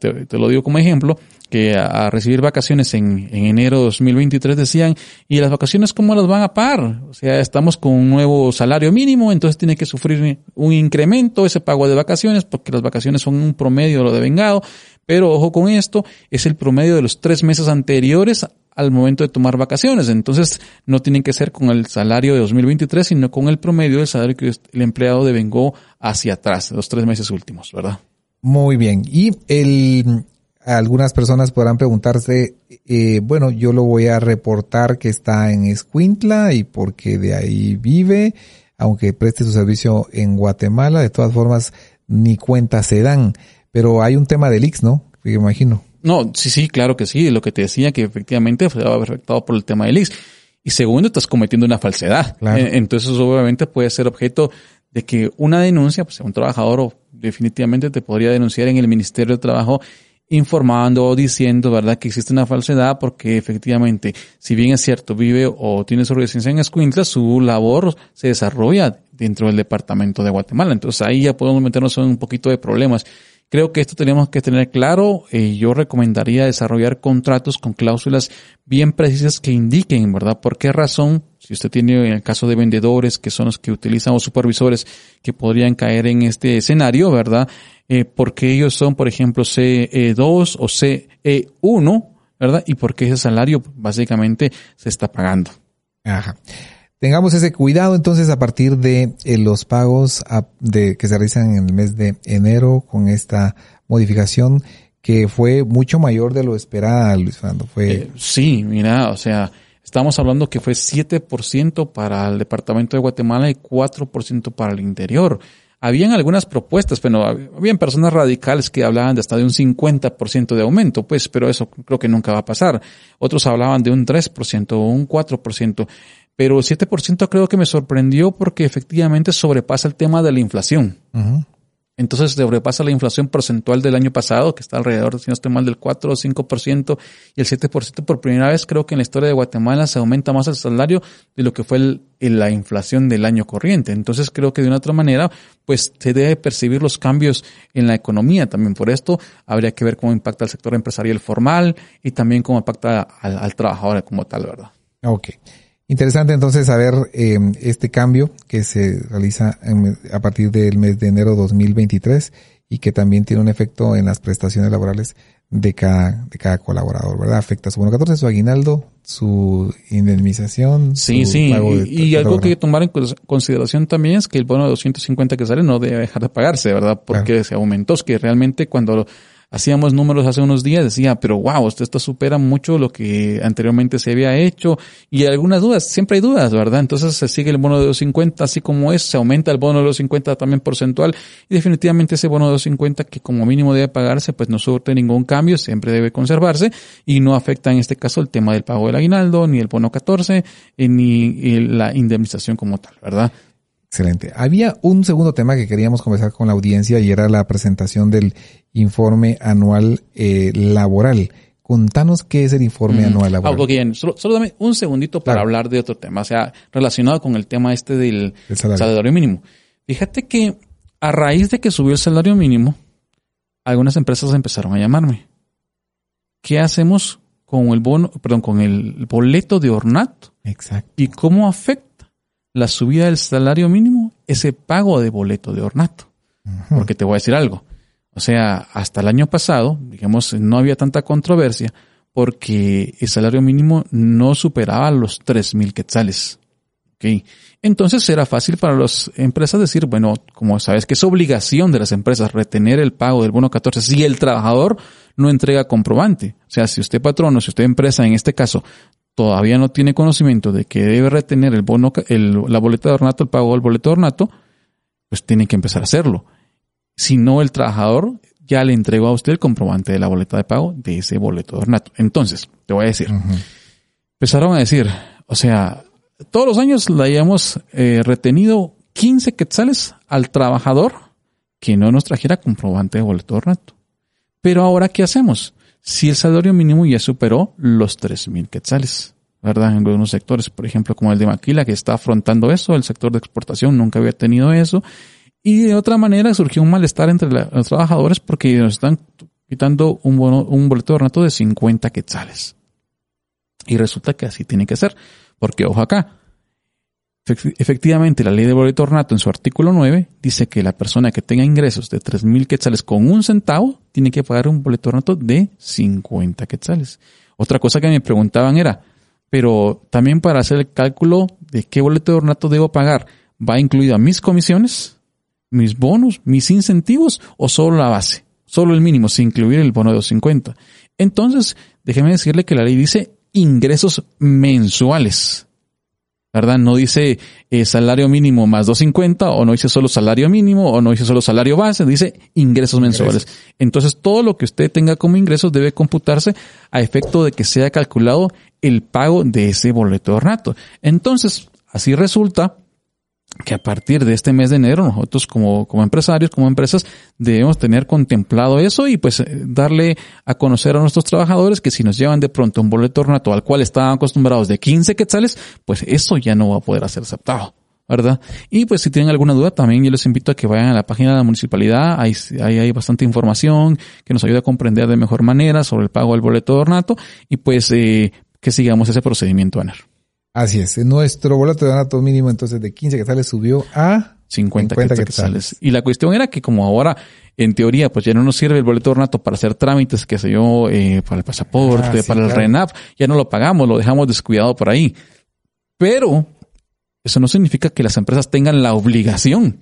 te, lo digo como ejemplo, que a, recibir vacaciones en, en, enero de 2023 decían, ¿y las vacaciones cómo las van a pagar? O sea, estamos con un nuevo salario mínimo, entonces tiene que sufrir un incremento ese pago de vacaciones, porque las vacaciones son un promedio de lo de vengado, pero ojo con esto, es el promedio de los tres meses anteriores al momento de tomar vacaciones. Entonces, no tienen que ser con el salario de 2023, sino con el promedio del salario que el empleado devengó hacia atrás, los tres meses últimos, ¿verdad? Muy bien. Y el, algunas personas podrán preguntarse, eh, bueno, yo lo voy a reportar que está en Escuintla y porque de ahí vive, aunque preste su servicio en Guatemala, de todas formas, ni cuenta se dan. Pero hay un tema del Ix, ¿no? Me imagino. No, sí, sí, claro que sí. Lo que te decía que efectivamente fue afectado por el tema del IX. Y segundo, estás cometiendo una falsedad. Claro. Eh, Entonces, obviamente puede ser objeto de que una denuncia, pues un trabajador definitivamente te podría denunciar en el Ministerio de Trabajo informando o diciendo, ¿verdad?, que existe una falsedad porque efectivamente, si bien es cierto, vive o tiene su residencia en Escuintla, su labor se desarrolla dentro del departamento de Guatemala. Entonces ahí ya podemos meternos en un poquito de problemas. Creo que esto tenemos que tener claro. Eh, yo recomendaría desarrollar contratos con cláusulas bien precisas que indiquen, ¿verdad? ¿Por qué razón? Si usted tiene en el caso de vendedores que son los que utilizan o supervisores que podrían caer en este escenario, ¿verdad? Eh, porque ellos son, por ejemplo, CE2 o CE1, ¿verdad? Y porque ese salario básicamente se está pagando. Ajá. Tengamos ese cuidado entonces a partir de eh, los pagos a- de, que se realizan en el mes de enero con esta modificación que fue mucho mayor de lo esperada, Luis Fernando. Fue Eh, sí, mira, o sea, estamos hablando que fue 7% para el departamento de Guatemala y 4% para el interior. Habían algunas propuestas, pero hab- habían personas radicales que hablaban de hasta de un 50% de aumento, pues, pero eso creo que nunca va a pasar. Otros hablaban de un 3% o un 4%, pero 7% creo que me sorprendió porque efectivamente sobrepasa el tema de la inflación. Entonces sobrepasa la inflación porcentual del año pasado, que está alrededor, si no estoy mal, del 4 o 5%, y el 7% por primera vez creo que en la historia de Guatemala se aumenta más el salario de lo que fue el- la inflación del año corriente. Entonces creo que de una otra manera, pues se debe percibir los cambios en la economía también. Por esto habría que ver cómo impacta el sector empresarial formal y también cómo impacta al, al trabajador como tal, ¿verdad? Ok. Interesante entonces saber eh, este cambio que se realiza en- a partir del mes de enero 2023 y que también tiene un efecto en las prestaciones laborales de cada, de cada colaborador, ¿verdad? Afecta su bono 14, su aguinaldo, su indemnización. Sí, su sí. pago de- Y, algo que trabajo. tomar en cons- consideración también es que el bono de 250 que sale no debe dejar de pagarse, ¿verdad? Porque se aumentó. Es que realmente cuando hacíamos números hace unos días decía, pero wow, esto, esto supera mucho lo que anteriormente se había hecho. Y algunas dudas, siempre hay dudas, ¿verdad? Entonces se sigue el bono de 250 así como es, se aumenta el bono de 250 también porcentual. Y definitivamente ese bono de 250 que como mínimo debe pagarse, pues no surte ningún cambio, siempre debe conservarse y no afecta en este caso el tema del pago del aguinaldo, ni el bono 14, eh, ni eh, la indemnización como tal, ¿verdad? Excelente. Había un segundo tema que queríamos conversar con la audiencia y era la presentación del informe anual eh, laboral. Contanos qué es el informe anual Ah, laboral. ok, bien. Solo, solo dame un segundito para Claro. hablar de otro tema, o sea, relacionado con el tema este del El salario. salario. mínimo. Fíjate que a raíz de que subió el salario mínimo, algunas empresas empezaron a llamarme. ¿Qué hacemos con el bono, perdón, con el boleto de ornato? Exacto. ¿Y cómo afecta la subida del salario mínimo ese pago de boleto de ornato? Porque te voy a decir algo. O sea, hasta el año pasado, digamos, no había tanta controversia porque el salario mínimo no superaba los 3.000 quetzales. Entonces era fácil para las empresas decir, bueno, como sabes que es obligación de las empresas retener el pago del bono 14 si el trabajador no entrega comprobante. O sea, si usted patrono, si usted empresa en este caso todavía no tiene conocimiento de que debe retener el bono, el, la boleta de ornato, el pago del boleto de ornato, pues tiene que empezar a hacerlo. Si no, el trabajador ya le entregó a usted el comprobante de la boleta de pago de ese boleto de ornato. Entonces, te voy a decir, empezaron a decir, o sea, todos los años le hayamos eh, retenido 15 quetzales al trabajador que no nos trajera comprobante de boleto de ornato. Pero ahora, ¿qué hacemos? Si el salario mínimo ya superó los 3.000 quetzales, ¿verdad? En algunos sectores, por ejemplo, como el de Maquila, que está afrontando eso, el sector de exportación nunca había tenido eso. Y de otra manera surgió un malestar entre los trabajadores porque nos están quitando un, boleto de ornato de 50 quetzales. Y resulta que así tiene que ser. Porque, ojo acá, efectivamente la ley de boleto ornato en su artículo 9 dice que la persona que tenga ingresos de 3.000 quetzales con un centavo tiene que pagar un boleto ornato de 50 quetzales. Otra cosa que me preguntaban era, pero también para hacer el cálculo de qué boleto ornato debo pagar, ¿va incluido a mis comisiones, mis bonos, mis incentivos o solo la base? Solo el mínimo, sin incluir el bono de 250. Entonces, déjeme decirle que la ley dice ingresos mensuales. ¿Verdad? No dice eh, salario mínimo más 250 o no dice solo salario mínimo o no dice solo salario base, dice ingresos mensuales. Entonces todo lo que usted tenga como ingresos debe computarse a efecto de que sea calculado el pago de ese boleto de ornato. Entonces, así resulta que a partir de este mes de enero nosotros como, como empresarios, como empresas, debemos tener contemplado eso y pues darle a conocer a nuestros trabajadores que si nos llevan de pronto un boleto ornato al cual estaban acostumbrados de 15 quetzales, pues eso ya no va a poder ser aceptado. ¿verdad? Y pues si tienen alguna duda, también yo les invito a que vayan a la página de la municipalidad, ahí, ahí hay bastante información que nos ayuda a comprender de mejor manera sobre el pago del boleto de ornato y pues eh, que sigamos ese procedimiento, Aner. Así es. Nuestro boleto de ornato mínimo entonces de 15 quetzales subió a 50, 50 quetzales. Y la cuestión era que como ahora, en teoría, pues ya no nos sirve el boleto de ornato para hacer trámites, que sé yo, eh, para el pasaporte, ah, para el RENAP, ya no lo pagamos, lo dejamos descuidado por ahí. Pero eso no significa que las empresas tengan la obligación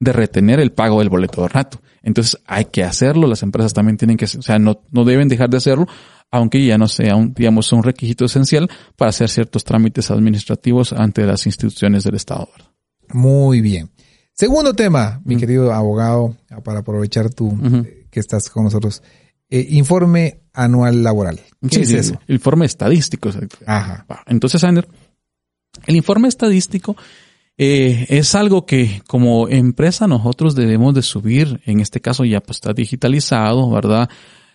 de retener el pago del boleto de ornato. Entonces hay que hacerlo, las empresas también tienen que, o sea, no, no deben dejar de hacerlo, aunque ya no sea un, digamos, un requisito esencial para hacer ciertos trámites administrativos ante las instituciones del Estado. Muy bien. Segundo tema, mi querido abogado, para aprovechar tú eh, que estás con nosotros. Eh, informe anual laboral. ¿Qué es eso? Informe estadístico. Ajá. Entonces, Ander, el informe estadístico eh, es algo que como empresa nosotros debemos de subir, en este caso ya pues está digitalizado, ¿verdad?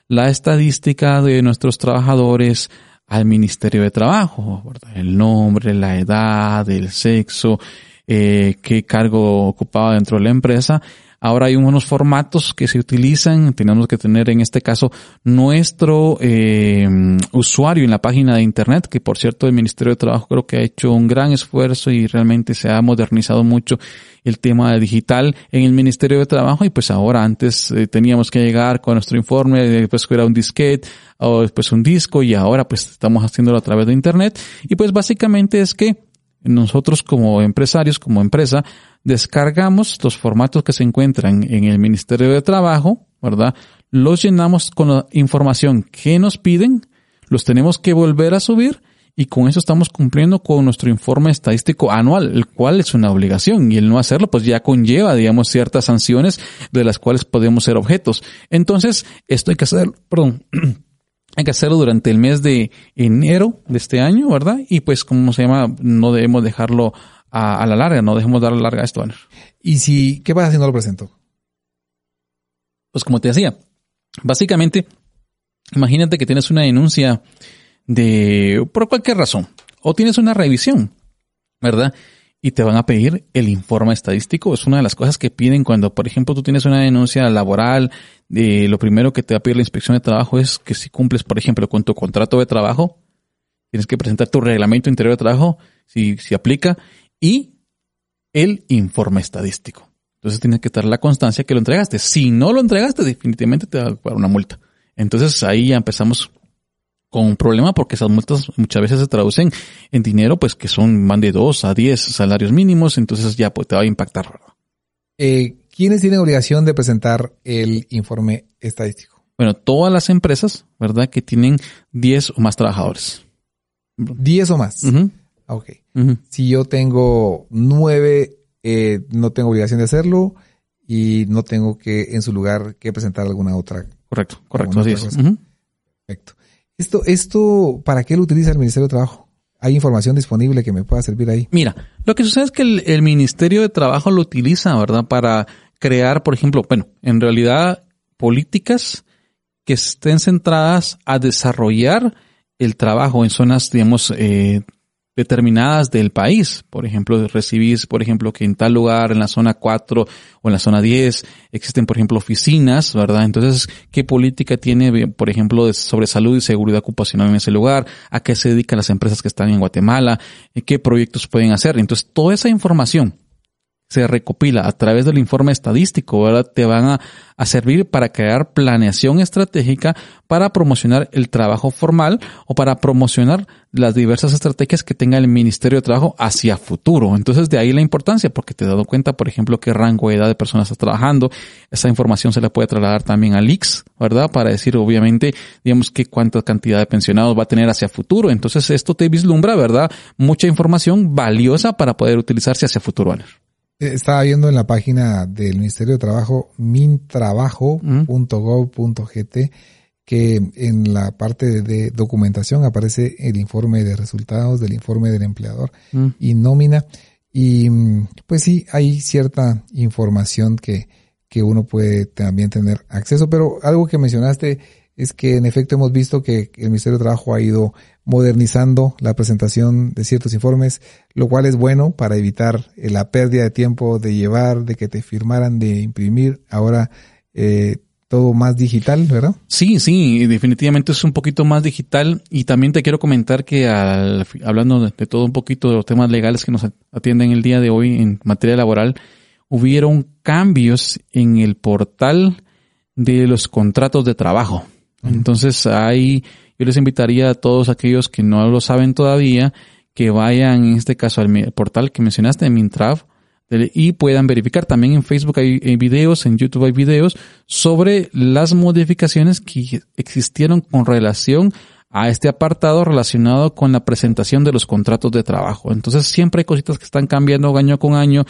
La estadística de nuestros trabajadores al Ministerio de Trabajo, ¿verdad? El nombre, la edad, el sexo, eh, qué cargo ocupaba dentro de la empresa Ahora hay unos formatos que se utilizan. Tenemos que tener en este caso nuestro eh, usuario en la página de Internet, que por cierto el Ministerio de Trabajo creo que ha hecho un gran esfuerzo y realmente se ha modernizado mucho el tema digital en el Ministerio de Trabajo y pues ahora antes eh, teníamos que llegar con nuestro informe, después era un disquete o después un disco y ahora pues estamos haciéndolo a través de Internet y pues básicamente es que nosotros como empresarios, como empresa, descargamos los formatos que se encuentran en el Ministerio de Trabajo, ¿verdad? Los llenamos con la información que nos piden, los tenemos que volver a subir y con eso estamos cumpliendo con nuestro informe estadístico anual, el cual es una obligación y el no hacerlo pues ya conlleva, digamos, ciertas sanciones de las cuales podemos ser objetos. Entonces, esto hay que hacer, perdón, hay que hacerlo durante el mes de enero de este año, ¿verdad? Y pues, como se llama, no debemos dejarlo a, la larga, no dejemos dar la larga a esto, ¿Y si, qué pasa si no lo presento? Pues como te decía, básicamente, imagínate que tienes una denuncia de, por cualquier razón, o tienes una revisión, ¿verdad? Y te van a pedir el informe estadístico. Es una de las cosas que piden cuando, por ejemplo, tú tienes una denuncia laboral. Eh, lo primero que te va a pedir la inspección de trabajo es que si cumples, por ejemplo, con tu contrato de trabajo, tienes que presentar tu reglamento interior de trabajo, si, si aplica, y el informe estadístico. Entonces tienes que dar la constancia que lo entregaste. Si no lo entregaste, definitivamente te va a pagar una multa. Entonces ahí ya empezamos con un problema porque esas multas muchas veces se traducen en dinero, pues que son más de dos a diez salarios mínimos, entonces ya pues, te va a impactar. Eh, ¿Quiénes tienen obligación de presentar el informe estadístico? Bueno, todas las empresas, ¿verdad? Que tienen 10 o más trabajadores. 10 o más. Ok. Si yo tengo nueve, eh, no tengo obligación de hacerlo y no tengo que, en su lugar, que presentar alguna otra. Correcto, correcto, así es. Perfecto. Esto, esto, ¿para qué lo utiliza el Ministerio de Trabajo? ¿Hay información disponible que me pueda servir ahí? Mira, lo que sucede es que el, Ministerio de Trabajo lo utiliza, ¿verdad? Para crear, por ejemplo, bueno, en realidad políticas que estén centradas a desarrollar el trabajo en zonas, digamos, eh, determinadas del país. Por ejemplo, recibís, por ejemplo, que en tal lugar, en la zona 4 o en la zona 10, existen, por ejemplo, oficinas, ¿verdad? Entonces, ¿qué política tiene, por ejemplo, sobre salud y seguridad ocupacional en ese lugar? ¿A qué se dedican las empresas que están en Guatemala? ¿Qué proyectos pueden hacer? Entonces, toda esa información se recopila a través del informe estadístico, ¿verdad? Te van a, servir para crear planeación estratégica para promocionar el trabajo formal o para promocionar las diversas estrategias que tenga el Ministerio de Trabajo hacia futuro. Entonces, de ahí la importancia, porque te he dado cuenta, por ejemplo, qué rango de edad de personas estás trabajando. Esa información se le puede trasladar también al IX, ¿verdad? Para decir, obviamente, digamos, que cuánta cantidad de pensionados va a tener hacia futuro. Entonces, esto te vislumbra, ¿verdad? Mucha información valiosa para poder utilizarse hacia futuro. Estaba viendo en la página del Ministerio de Trabajo, mintrabajo.gov.gt, que en la parte de documentación aparece el informe de resultados del informe del empleador mm. y nómina. Y pues sí, hay cierta información que, que uno puede también tener acceso, pero algo que mencionaste es que en efecto hemos visto que el Ministerio de Trabajo ha ido modernizando la presentación de ciertos informes, lo cual es bueno para evitar eh, la pérdida de tiempo de llevar, de que te firmaran, de imprimir. Ahora eh, todo más digital, ¿verdad? Sí, sí, definitivamente es un poquito más digital y también te quiero comentar que al, hablando de, de, todo un poquito de los temas legales que nos atienden el día de hoy en materia laboral, hubieron cambios en el portal de los contratos de trabajo. Entonces ahí yo les invitaría a todos aquellos que no lo saben todavía que vayan en este caso al portal que mencionaste Mintrav y puedan verificar. También en Facebook hay, videos, en YouTube hay videos sobre las modificaciones que existieron con relación a este apartado relacionado con la presentación de los contratos de trabajo. Entonces siempre hay cositas que están cambiando año con año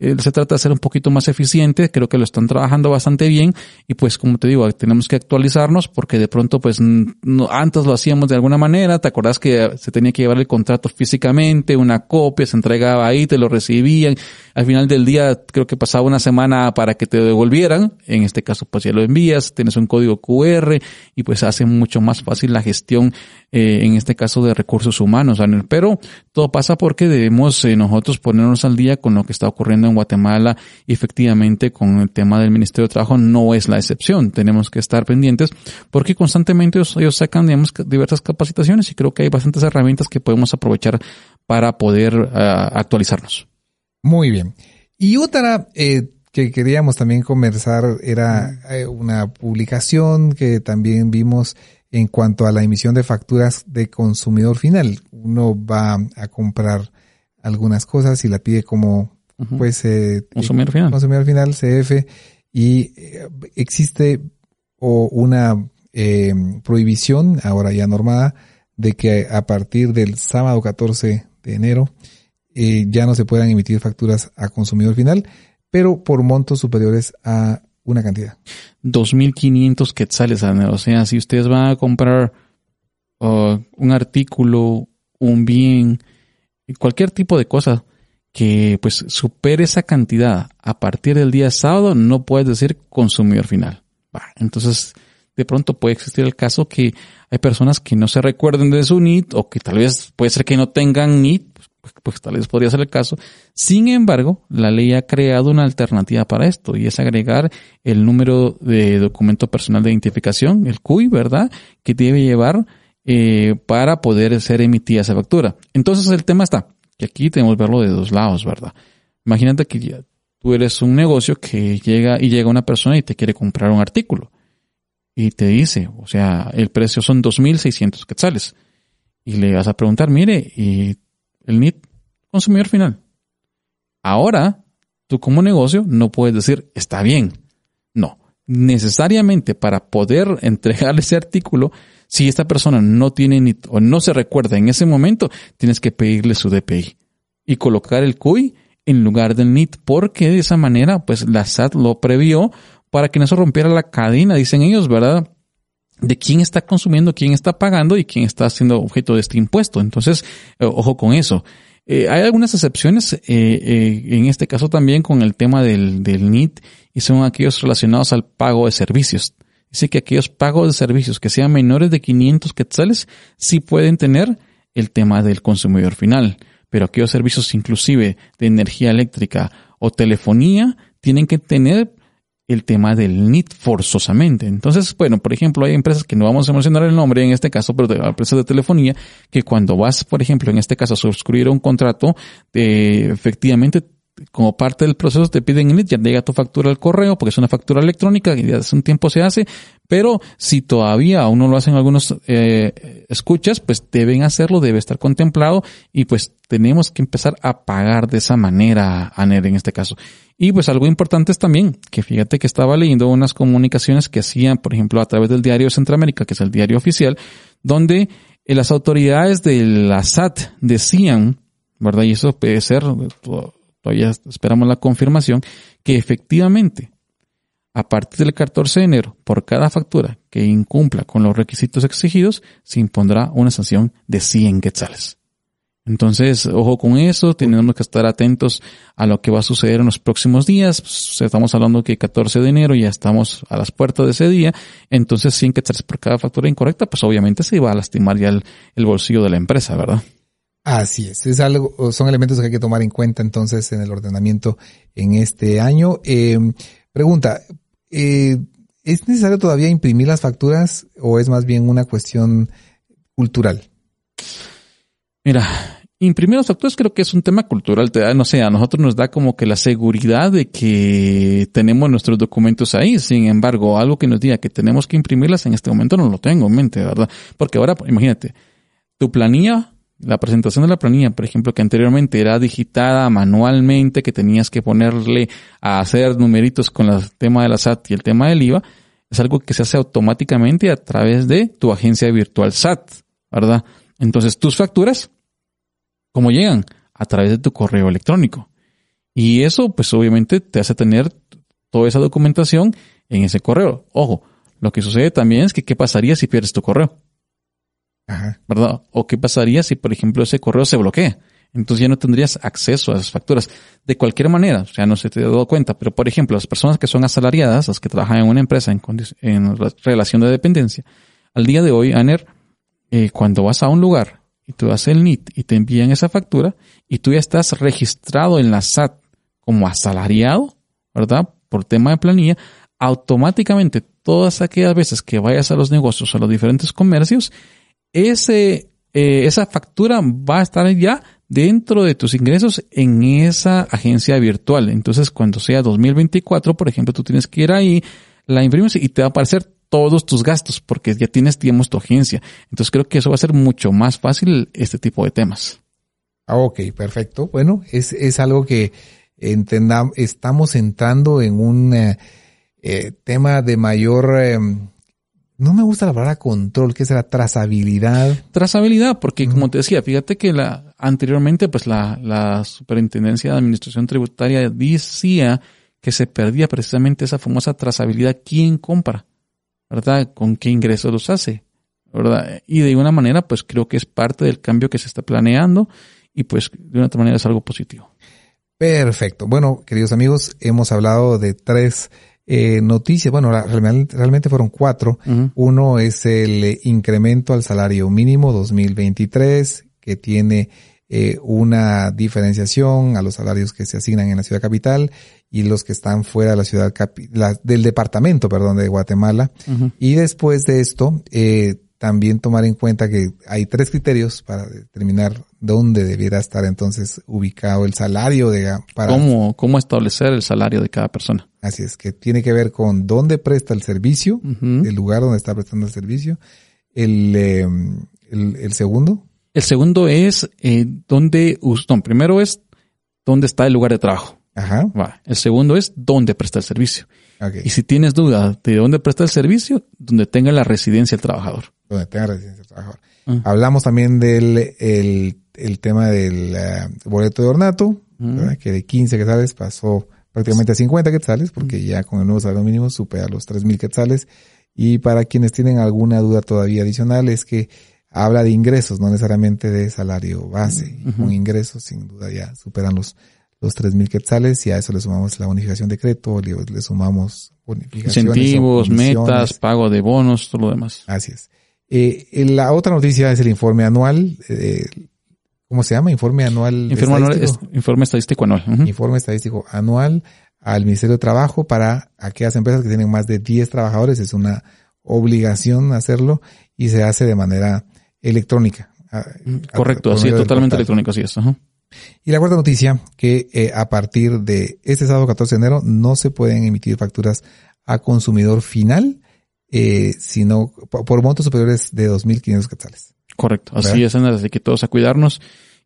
eh, se trata de ser un poquito más eficiente, creo que lo están trabajando bastante bien y pues como te digo, tenemos que actualizarnos porque de pronto pues no, antes lo hacíamos de alguna manera, te acordás que se tenía que llevar el contrato físicamente, una copia, se entregaba ahí, te lo recibían, al final del día creo que pasaba una semana para que te devolvieran, en este caso pues ya lo envías, tienes un código QR y pues hace mucho más fácil la gestión eh, en este caso de recursos humanos, pero todo pasa porque debemos eh, nosotros ponernos al día con lo que está ocurriendo en Guatemala y efectivamente con el tema del Ministerio de Trabajo no es la excepción. Tenemos que estar pendientes porque constantemente ellos, sacan digamos, diversas capacitaciones y creo que hay bastantes herramientas que podemos aprovechar para poder ah, actualizarnos. Muy bien. Y otra eh, que queríamos también conversar era una publicación que también vimos en cuanto a la emisión de facturas de consumidor final. Uno va a comprar algunas cosas y la pide como pues eh, consumidor final. Consumidor final, CF, y eh, existe o una eh, prohibición, ahora ya normada, de que a partir del sábado 14 de enero eh, ya no se puedan emitir facturas a consumidor final, pero por montos superiores a una cantidad. 2.500 quetzales, o sea, si ustedes van a comprar uh, un artículo, un bien, cualquier tipo de cosa que pues supere esa cantidad a partir del día sábado, no puedes decir consumidor final. entonces, de pronto puede existir el caso que hay personas que no se recuerden de su NIT o que tal vez puede ser que no tengan NIT pues, pues, tal vez podría ser el caso. Sin embargo, la ley ha creado una alternativa para esto y es agregar el número de documento personal de identificación, el CUI, ¿verdad? Que debe llevar eh, para poder ser emitida esa factura. Entonces el tema está, que aquí tenemos que verlo de dos lados, ¿verdad? Imagínate que tú eres un negocio que llega y llega una persona y te quiere comprar un artículo y te dice, o sea, el precio son 2.600 quetzales. Y le vas a preguntar, mire, y el NIT, consumidor final. Ahora, tú como negocio no puedes decir, está bien. No, necesariamente para poder entregar ese artículo, si esta persona no tiene NIT o no se recuerda en ese momento, tienes que pedirle su DPI y colocar el CUI en lugar del NIT, porque de esa manera, pues la SAT lo previó para que no se rompiera la cadena, dicen ellos, ¿verdad? de quién está consumiendo, quién está pagando y quién está siendo objeto de este impuesto. Entonces, eh, ojo con eso. Eh, hay algunas excepciones, eh, en este caso también con el tema del, del NIT, y son aquellos relacionados al pago de servicios. Dice que aquellos pagos de servicios que sean menores de 500 quetzales sí pueden tener el tema del consumidor final, pero aquellos servicios inclusive de energía eléctrica o telefonía tienen que tener el tema del NIT forzosamente. Entonces, bueno, por ejemplo, hay empresas que no vamos a mencionar el nombre en este caso, pero de empresas de telefonía, que cuando vas, por ejemplo, en este caso, a suscribir un contrato, eh, efectivamente como parte del proceso te piden ya llega tu factura al correo porque es una factura electrónica y hace un tiempo se hace, pero si todavía aún no lo hacen algunos eh, escuchas, pues deben hacerlo, debe estar contemplado y pues tenemos que empezar a pagar de esa manera, ANER en este caso. Y pues algo importante es también que fíjate que estaba leyendo unas comunicaciones que hacían, por ejemplo, a través del diario Centroamérica, que es el diario oficial, donde eh, las autoridades de la SAT decían, ¿verdad? Y eso puede ser todavía esperamos la confirmación, que efectivamente, a partir del 14 de enero, por cada factura que incumpla con los requisitos exigidos, se impondrá una sanción de 100 quetzales. Entonces, ojo con eso, tenemos que estar atentos a lo que va a suceder en los próximos días. Estamos hablando que 14 de enero ya estamos a las puertas de ese día. Entonces, 100 quetzales por cada factura incorrecta, pues obviamente se va a lastimar ya el bolsillo de la empresa, ¿verdad? Así es, es algo, son elementos que hay que tomar en cuenta entonces en el ordenamiento en este año. Eh, pregunta, eh, ¿es necesario todavía imprimir las facturas o es más bien una cuestión cultural? Mira, imprimir las facturas creo que es un tema cultural, no sé, a nosotros nos da como que la seguridad de que tenemos nuestros documentos ahí. Sin embargo, algo que nos diga que tenemos que imprimirlas en este momento no lo tengo en mente, ¿verdad? Porque ahora, imagínate, tu planilla la presentación de la planilla, por ejemplo, que anteriormente era digitada manualmente, que tenías que ponerle a hacer numeritos con el tema de la SAT y el tema del IVA, es algo que se hace automáticamente a través de tu agencia virtual SAT, ¿verdad? Entonces, tus facturas, ¿cómo llegan? A través de tu correo electrónico. Y eso, pues obviamente, te hace tener toda esa documentación en ese correo. Ojo, lo que sucede también es que, ¿qué pasaría si pierdes tu correo? ¿Verdad? O qué pasaría si, por ejemplo, ese correo se bloquea. Entonces ya no tendrías acceso a esas facturas. De cualquier manera, o sea, no se te ha dado cuenta, pero por ejemplo, las personas que son asalariadas, las que trabajan en una empresa en, relación de dependencia, al día de hoy, ANER, eh, cuando vas a un lugar y tú haces el NIT y te envían esa factura y tú ya estás registrado en la SAT como asalariado, ¿verdad? Por tema de planilla, automáticamente todas aquellas veces que vayas a los negocios, a los diferentes comercios, ese, eh, esa factura va a estar ya dentro de tus ingresos en esa agencia virtual. Entonces, cuando sea 2024, por ejemplo, tú tienes que ir ahí, la imprimes y te va a aparecer todos tus gastos porque ya tienes, digamos, tu agencia. Entonces, creo que eso va a ser mucho más fácil este tipo de temas. Ah, ok, perfecto. Bueno, es, es algo que entendamos, estamos entrando en un eh, eh, tema de mayor em, no me gusta la palabra control, que es la trazabilidad. Trazabilidad, porque como te decía, fíjate que la, anteriormente, pues la, la Superintendencia de Administración Tributaria decía que se perdía precisamente esa famosa trazabilidad. ¿Quién compra? ¿Verdad? ¿Con qué ingresos los hace? ¿Verdad? Y de una manera, pues creo que es parte del cambio que se está planeando y pues de una otra manera es algo positivo. Perfecto. Bueno, queridos amigos, hemos hablado de tres eh, noticias, bueno, realmente, fueron cuatro. Uno es el eh, incremento al salario mínimo 2023, que tiene eh, una diferenciación a los salarios que se asignan en la ciudad capital y los que están fuera de la ciudad del departamento, perdón, de Guatemala. Y después de esto, eh, también tomar en cuenta que hay tres criterios para determinar dónde debiera estar entonces ubicado el salario de para cómo cómo establecer el salario de cada persona. Así es que tiene que ver con dónde presta el servicio, el lugar donde está prestando el servicio. El, em, el, segundo. El segundo es eh, dónde, no, primero es dónde está el lugar de trabajo. Ajá. El segundo es dónde presta el servicio. Y si tienes duda de dónde presta el servicio, donde tenga la residencia el trabajador donde tenga residencia trabajador. Hablamos también del el, tema del eh, boleto de ornato, que de 15 quetzales pasó prácticamente a 50 quetzales, porque ya con el nuevo salario mínimo supera los 3.000 quetzales. Y para quienes tienen alguna duda todavía adicional, es que habla de ingresos, no necesariamente de salario base. Con ingresos, sin duda, ya superan los, los 3.000 quetzales y a eso le sumamos la bonificación de crédito, le, le sumamos bonificaciones. Incentivos, metas, pago de bonos, todo lo demás. Así es. Eh, la otra noticia es el informe anual. Eh, ¿Cómo se llama? Informe anual. Informe, anual, informe estadístico anual. Informe estadístico anual al Ministerio de Trabajo para aquellas empresas que tienen más de 10 trabajadores. Es una obligación hacerlo y se hace de manera electrónica. Correcto, así totalmente electrónico, así es. Y la cuarta noticia, que eh, a partir de este sábado 14 de enero no se pueden emitir facturas a consumidor final, eh, sino por montos superiores de 2.500 quetzales. Correcto, así es, así que todos a cuidarnos,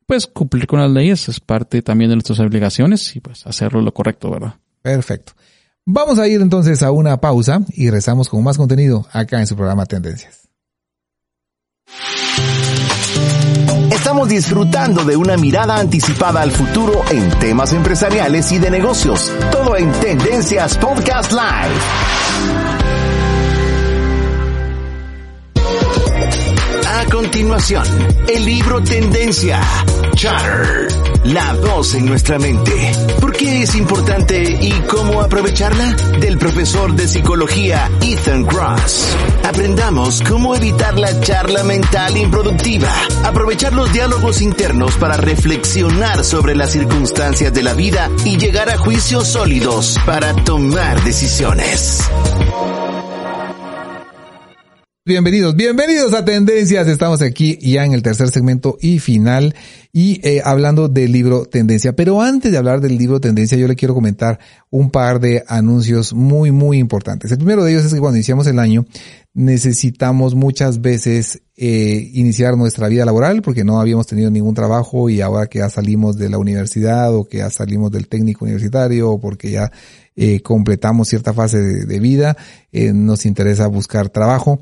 pues cumplir con las leyes es parte también de nuestras obligaciones y pues hacerlo lo correcto, ¿verdad? Perfecto. Vamos a ir entonces a una pausa y rezamos con más contenido acá en su programa Tendencias. Estamos disfrutando de una mirada anticipada al futuro en temas empresariales y de negocios. Todo en Tendencias Podcast Live. A continuación, el libro Tendencia, Chatter, la voz en nuestra mente. ¿Por qué es importante y cómo aprovecharla? Del profesor de psicología Ethan Cross. Aprendamos cómo evitar la charla mental improductiva, aprovechar los diálogos internos para reflexionar sobre las circunstancias de la vida y llegar a juicios sólidos para tomar decisiones. Bienvenidos, bienvenidos a Tendencias. Estamos aquí ya en el tercer segmento y final y eh, hablando del libro Tendencia. Pero antes de hablar del libro Tendencia, yo le quiero comentar un par de anuncios muy, muy importantes. El primero de ellos es que cuando iniciamos el año necesitamos muchas veces eh, iniciar nuestra vida laboral porque no habíamos tenido ningún trabajo y ahora que ya salimos de la universidad o que ya salimos del técnico universitario o porque ya eh, completamos cierta fase de, vida, eh, nos interesa buscar trabajo.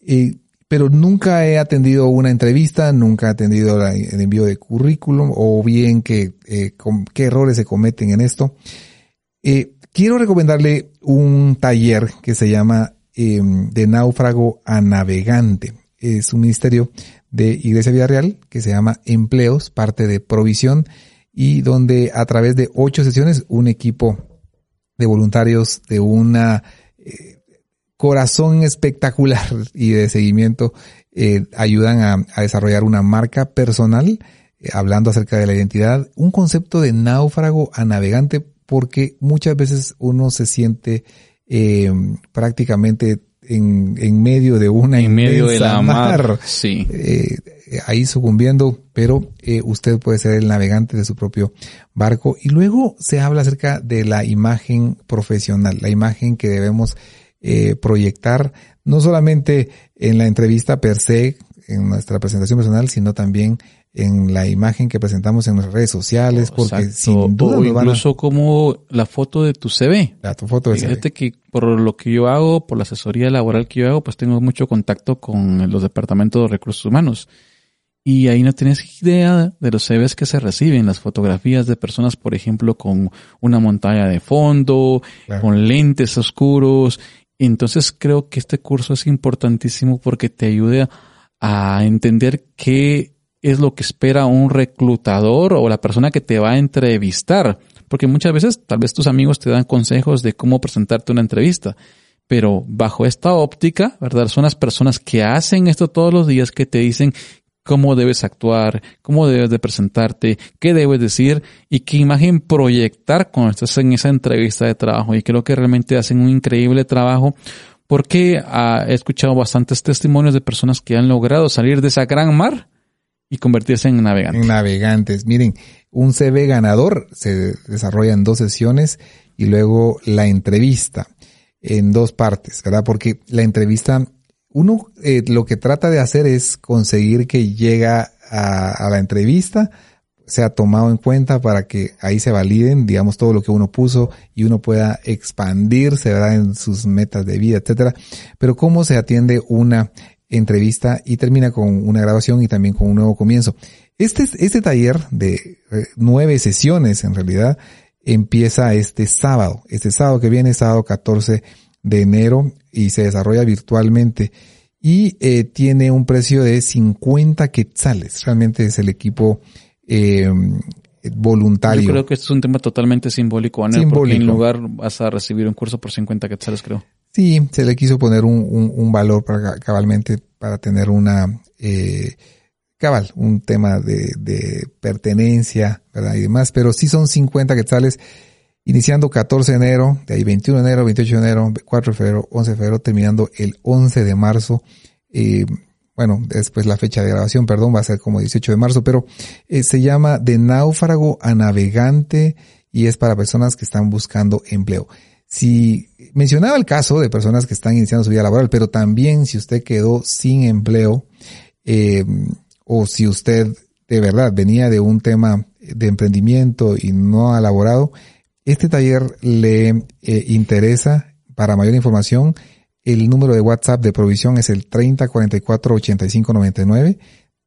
Eh, pero nunca he atendido una entrevista, nunca he atendido el envío de currículum o bien que, qué errores se cometen en esto. quiero recomendarle un taller que se llama de náufrago a navegante. Es un ministerio de Iglesia Vida Real que se llama Empleos, parte de Provisión y donde a través de ocho sesiones un equipo de voluntarios de una eh, corazón espectacular y de seguimiento eh, ayudan a, desarrollar una marca personal, eh, hablando acerca de la identidad, un concepto de náufrago a navegante, porque muchas veces uno se siente prácticamente en, en, medio de una en medio de la mar, sí. Eh, ahí sucumbiendo, pero eh, usted puede ser el navegante de su propio barco. Y luego se habla acerca de la imagen profesional, la imagen que debemos eh, proyectar, no solamente en la entrevista per se, en nuestra presentación personal, sino también en la imagen que presentamos en nuestras redes sociales, porque sin duda o incluso como la foto de tu CV. La tu foto de Fíjate que por lo que yo hago, por la asesoría laboral que yo hago, pues tengo mucho contacto con los departamentos de recursos humanos. Y ahí no tienes idea de los CVs que se reciben, las fotografías de personas, por ejemplo, con una montaña de fondo, con lentes oscuros. Entonces creo que este curso es importantísimo porque te ayuda a entender qué es lo que espera un reclutador o la persona que te va a entrevistar. Porque muchas veces tal vez tus amigos te dan consejos de cómo presentarte una entrevista. Pero bajo esta óptica, ¿verdad? Son las personas que hacen esto todos los días que te dicen cómo debes actuar, cómo debes de presentarte, qué debes decir y qué imagen proyectar cuando estás en esa entrevista de trabajo. Y creo que realmente hacen un increíble trabajo porque ah, he escuchado bastantes testimonios de personas que han logrado salir de esa gran mar y convertirse en navegantes. En navegantes. Miren, un CV ganador se desarrolla en dos sesiones y luego la entrevista en dos partes, ¿verdad? Porque la entrevista uno eh, lo que trata de hacer es conseguir que llega a, la entrevista sea tomado en cuenta para que ahí se validen, digamos, todo lo que uno puso y uno pueda expandirse, ¿verdad? En sus metas de vida, etcétera. Pero cómo se atiende una entrevista y termina con una grabación y también con un nuevo comienzo. Este, este taller de eh, nueve sesiones, en realidad, empieza este sábado. Este sábado que viene, sábado 14 de enero y se desarrolla virtualmente y eh, tiene un precio de 50 quetzales. Realmente es el equipo eh, voluntario. Yo creo que es un tema totalmente simbólico, Ana, simbólico. porque en lugar vas a recibir un curso por 50 quetzales, creo. Sí, se le quiso poner un, un, un valor para cabalmente para tener una eh, cabal, un tema de, de pertenencia, ¿verdad? Y demás, pero sí son 50 quetzales iniciando 14 de enero, de ahí 21 de enero, 28 de enero, 4 de febrero, 11 de febrero, terminando el 11 de marzo. Eh, bueno, después la fecha de grabación, perdón, va a ser como 18 de marzo, pero eh, se llama De náufrago a navegante y es para personas que están buscando empleo. Si mencionaba el caso de personas que están iniciando su vida laboral, pero también si usted quedó sin empleo eh, o si usted de verdad venía de un tema de emprendimiento y no ha laborado, este taller le eh, interesa. Para mayor información, el número de WhatsApp de provisión es el 3044 8599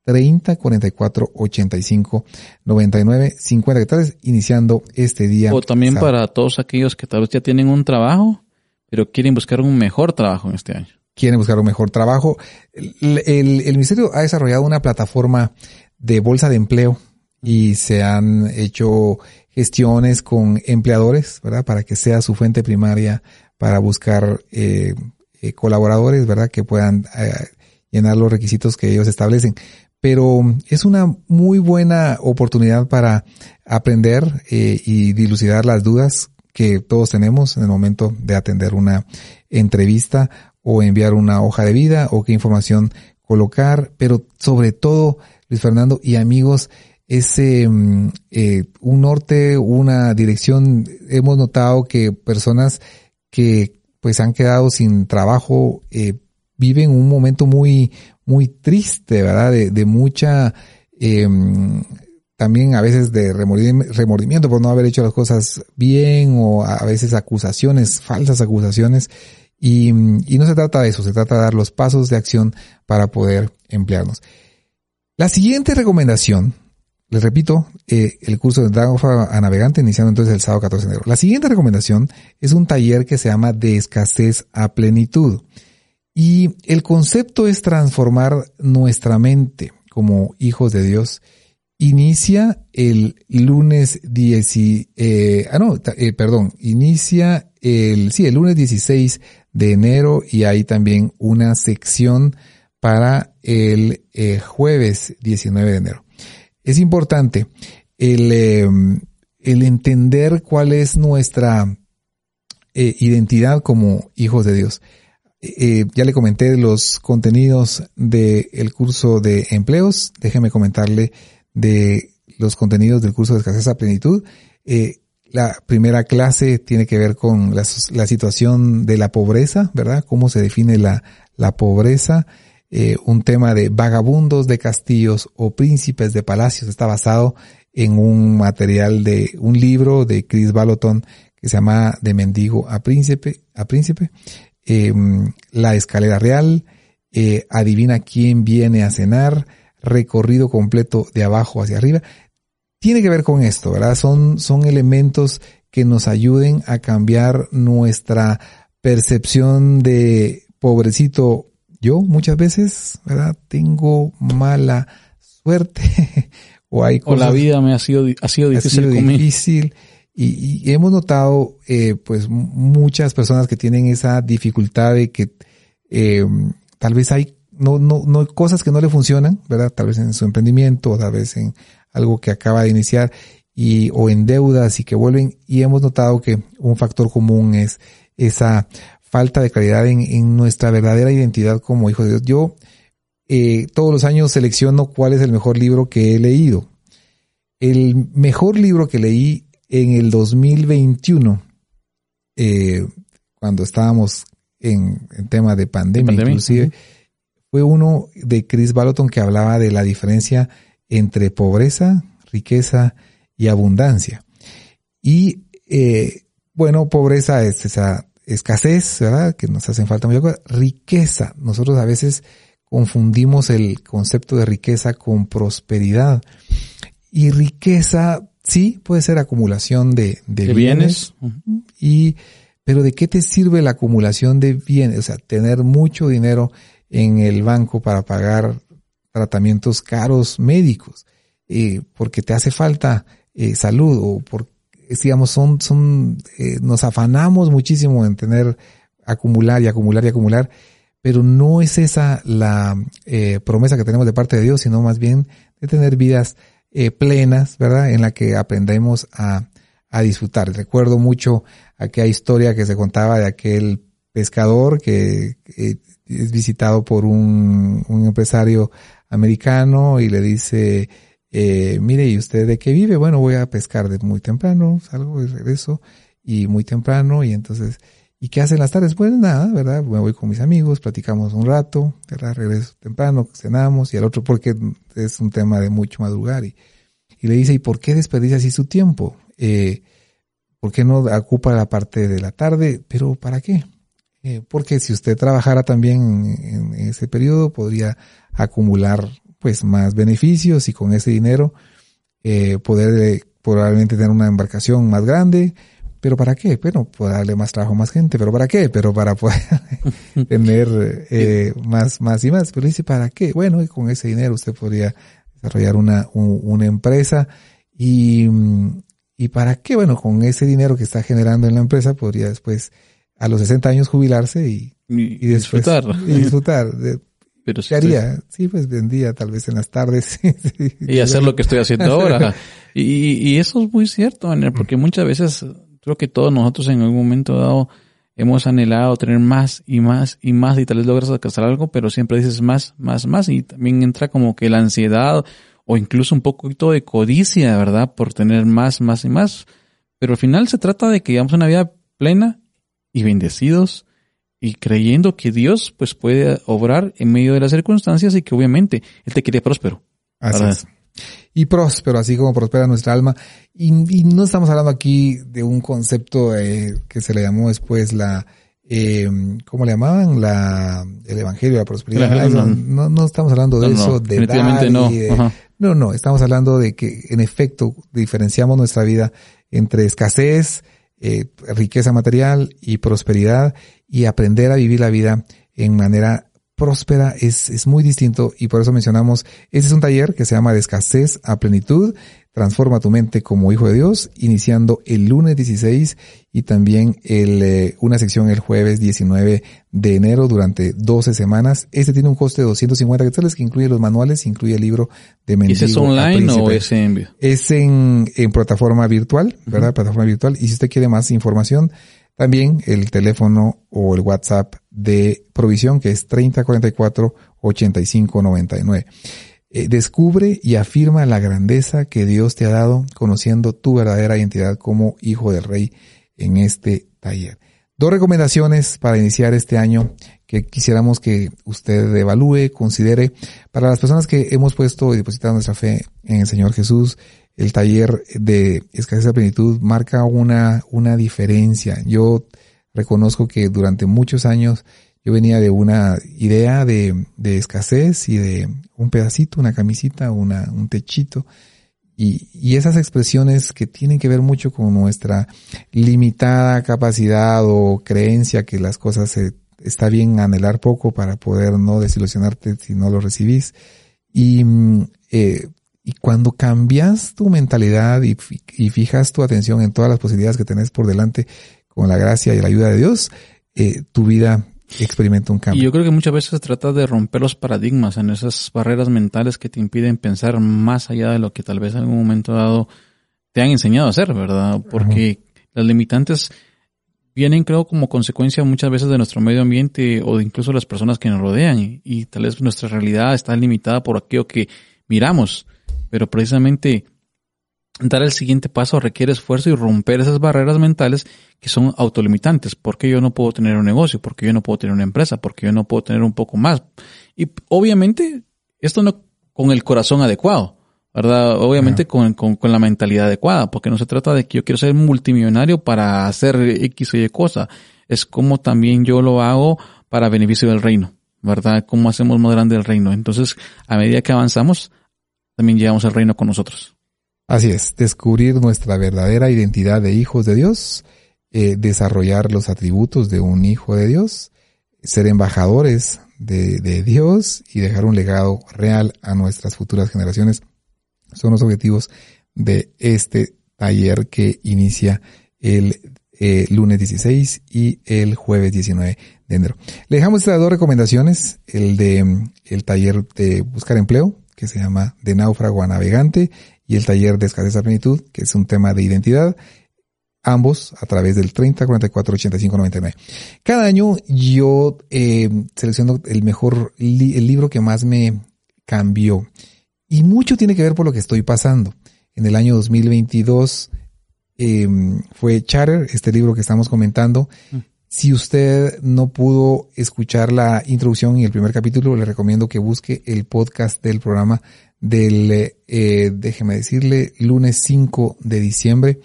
30 44 85 99 50 hectáreas iniciando este día. O también para todos aquellos que tal vez ya tienen un trabajo, pero quieren buscar un mejor trabajo en este año. Quieren buscar un mejor trabajo. El, el, Ministerio ha desarrollado una plataforma de bolsa de empleo y se han hecho gestiones con empleadores, ¿verdad? Para que sea su fuente primaria para buscar eh, eh, colaboradores, ¿verdad? Que puedan eh, llenar los requisitos que ellos establecen pero es una muy buena oportunidad para aprender y dilucidar las dudas que todos tenemos en el momento de atender una entrevista o enviar una hoja de vida o qué información colocar, pero sobre todo, Luis Fernando y amigos, es mm, eh, un norte, una dirección. Hemos notado que personas que pues han quedado sin trabajo eh, viven un momento muy muy triste, ¿verdad? De, de mucha, eh, también a veces de remordimiento por no haber hecho las cosas bien o a veces acusaciones, falsas acusaciones. Y, y no se trata de eso, se trata de dar los pasos de acción para poder emplearnos. La siguiente recomendación, les repito, eh, el curso de Dragon a Navegante iniciando entonces el sábado 14 de enero. La siguiente recomendación es un taller que se llama De escasez a plenitud. Y el concepto es transformar nuestra mente como hijos de Dios. Inicia el lunes 10, eh, ah no, eh, perdón, inicia el, sí, el lunes 16 de enero y hay también una sección para el jueves 19 de enero. Es importante el, em, el entender cuál es nuestra eh, identidad como hijos de Dios. Eh, ya le comenté los contenidos del curso de empleos. Déjeme comentarle de los contenidos del curso de escasez a plenitud. Eh, la primera clase tiene que ver con la, situación de la pobreza, ¿verdad? Cómo se define la, la pobreza. Eh, un tema de vagabundos de castillos o príncipes de palacios. Está basado en un material de un libro de Chris Baloton que se llama De mendigo a príncipe, a príncipe. Em, la escalera real, eh, adivina quién viene a cenar, recorrido completo de abajo hacia arriba. Tiene que ver con esto, ¿verdad? Son, son elementos que nos ayuden a cambiar nuestra percepción de pobrecito. Yo muchas veces, ¿verdad? Tengo mala suerte o hay cosas. O la vida me ha sido, ha sido difícil. difícil y, hemos notado, eh, pues, muchas personas que tienen esa dificultad de que eh, tal vez hay no, no, no cosas que no le funcionan, ¿verdad? Tal vez en su emprendimiento, o tal vez en algo que acaba de iniciar y, o en deudas y que vuelven. Y hemos notado que un factor común es esa falta de claridad en, en nuestra verdadera identidad como hijo de Dios. Yo eh, todos los años selecciono cuál es el mejor libro que he leído. El mejor libro que leí en el 2021, eh, cuando estábamos en, tema de pandemia, inclusive, fue uno de Chris Baloton que hablaba de la diferencia entre pobreza, riqueza y abundancia. Y eh, bueno, pobreza es esa escasez, ¿verdad? Que nos hacen falta muchas cosas. Riqueza. Nosotros a veces confundimos el concepto de riqueza con prosperidad. Y riqueza sí, puede ser acumulación de, de, bienes. Y, pero ¿de qué te sirve la acumulación de bienes? O sea, tener mucho dinero en el banco para pagar tratamientos caros médicos, eh, porque te hace falta eh, salud o porque, digamos, son, son, eh, nos afanamos muchísimo en tener, acumular y acumular y acumular, pero no es esa la eh, promesa que tenemos de parte de Dios, sino más bien de tener vidas eh, plenas, ¿verdad? En la que aprendemos a, a disfrutar. Recuerdo mucho aquella historia que se contaba de aquel pescador que es visitado por un, un, empresario americano y le dice, eh, mire, ¿y usted de qué vive? Bueno, voy a pescar de muy temprano, salgo y regreso y muy temprano y entonces, ¿y qué hacen las tardes? Pues nada, ¿verdad? Me voy con mis amigos, platicamos un rato, ¿verdad? Regreso temprano, cenamos y al otro porque es un tema de mucho madrugar y, y le dice, ¿y por qué desperdicia así su tiempo? Eh, ¿Por qué no ocupa la parte de la tarde? Pero ¿para qué? Eh, porque si usted trabajara también en, ese periodo podría acumular pues más beneficios y con ese dinero eh, poder eh, probablemente tener una embarcación más grande. ¿Pero para qué? Bueno, puede darle más trabajo a más gente. ¿Pero para qué? Pero para poder tener eh, más, más y más. Pero dice, ¿para qué? Bueno, y con ese dinero usted podría desarrollar una, una empresa y, ¿Y para qué? Bueno, con ese dinero que está generando en la empresa podría después a los 60 años jubilarse y, y, disfrutar. Y disfrutar. Pero ¿Qué haría? Sí, pues vendía tal vez en las tardes. y hacer lo que estoy haciendo ahora. Y, y eso es muy cierto, porque muchas veces creo que todos nosotros en algún momento dado hemos anhelado tener más y más y más y tal vez logras alcanzar algo, pero siempre dices más, más, más y también entra como que la ansiedad o incluso un poquito de codicia, ¿verdad? Por tener más, más y más. Pero al final se trata de que llevamos una vida plena y bendecidos y creyendo que Dios pues puede obrar en medio de las circunstancias y que obviamente Él te quiere próspero. Así es. Y próspero, así como prospera nuestra alma. Y, no estamos hablando aquí de un concepto eh, que se le llamó después la, eh, ¿cómo le llamaban? La, el Evangelio de la Prosperidad. no, no, estamos hablando de eso, de dar no. No, no, estamos hablando de que en efecto diferenciamos nuestra vida entre escasez, eh, riqueza material y prosperidad y aprender a vivir la vida en manera próspera es, es muy distinto y por eso mencionamos, este es un taller que se llama de escasez a plenitud, transforma tu mente como hijo de Dios, iniciando el lunes 16 y también el, eh, una sección el jueves 19 de enero durante 12 semanas. Este tiene un coste de 250 quetzales que incluye los manuales, incluye el libro de Mendigo. ¿Y es online o es en Es en, en plataforma virtual, ¿verdad? Plataforma virtual. Y si usted quiere más información, también el teléfono o el WhatsApp de provisión que es 3044 8599. Eh, descubre y afirma la grandeza que Dios te ha dado conociendo tu verdadera identidad como hijo del rey en este taller. Dos recomendaciones para iniciar este año que quisiéramos que usted evalúe, considere. Para las personas que hemos puesto y depositado nuestra fe en el Señor Jesús, el taller de escasez de plenitud marca una, una diferencia. Yo reconozco que durante muchos años yo venía de una idea de, de escasez y de un pedacito, una camisita, una, un techito. Y, y esas expresiones que tienen que ver mucho con nuestra limitada capacidad o creencia que las cosas se, está bien anhelar poco para poder no desilusionarte si no lo recibís. Y mm, eh, y cuando cambias tu mentalidad y, fijas tu atención en todas las posibilidades que tenés por delante con la gracia y la ayuda de Dios, eh, tu vida experimenta un cambio. Y yo creo que muchas veces se trata de romper los paradigmas en esas barreras mentales que te impiden pensar más allá de lo que tal vez en algún momento dado te han enseñado a hacer, ¿verdad? Porque las limitantes vienen, creo, como consecuencia muchas veces de nuestro medio ambiente o de incluso las personas que nos rodean y, y tal vez nuestra realidad está limitada por aquello que miramos pero precisamente dar el siguiente paso requiere esfuerzo y romper esas barreras mentales que son autolimitantes. porque yo no puedo tener un negocio? porque yo no puedo tener una empresa? porque yo no puedo tener un poco más? Y obviamente, esto no con el corazón adecuado, ¿verdad? Obviamente con, con, con, la mentalidad adecuada, porque no se trata de que yo quiero ser multimillonario para hacer X o Y cosa. Es como también yo lo hago para beneficio del reino, ¿verdad? Cómo hacemos más grande el reino. Entonces, a medida que avanzamos, también llevamos el reino con nosotros. Así es, descubrir nuestra verdadera identidad de hijos de Dios, eh, desarrollar los atributos de un hijo de Dios, ser embajadores de, Dios y dejar un legado real a nuestras futuras generaciones son los objetivos de este taller que inicia el eh, lunes 16 y el jueves 19 de enero. Le dejamos estas dos recomendaciones, el de el taller de buscar empleo, que se llama De náufrago a navegante, y el taller de escasez a plenitud, que es un tema de identidad. ambos a través del 30 44 85 99. Cada año yo eh, selecciono el mejor, el libro que más me cambió. Y mucho tiene que ver por lo que estoy pasando. En el año 2022 em, fue Chatter, este libro que estamos comentando. Mm. Si usted no pudo escuchar la introducción y el primer capítulo, le recomiendo que busque el podcast del programa del, eh, déjeme decirle, lunes 5 de diciembre,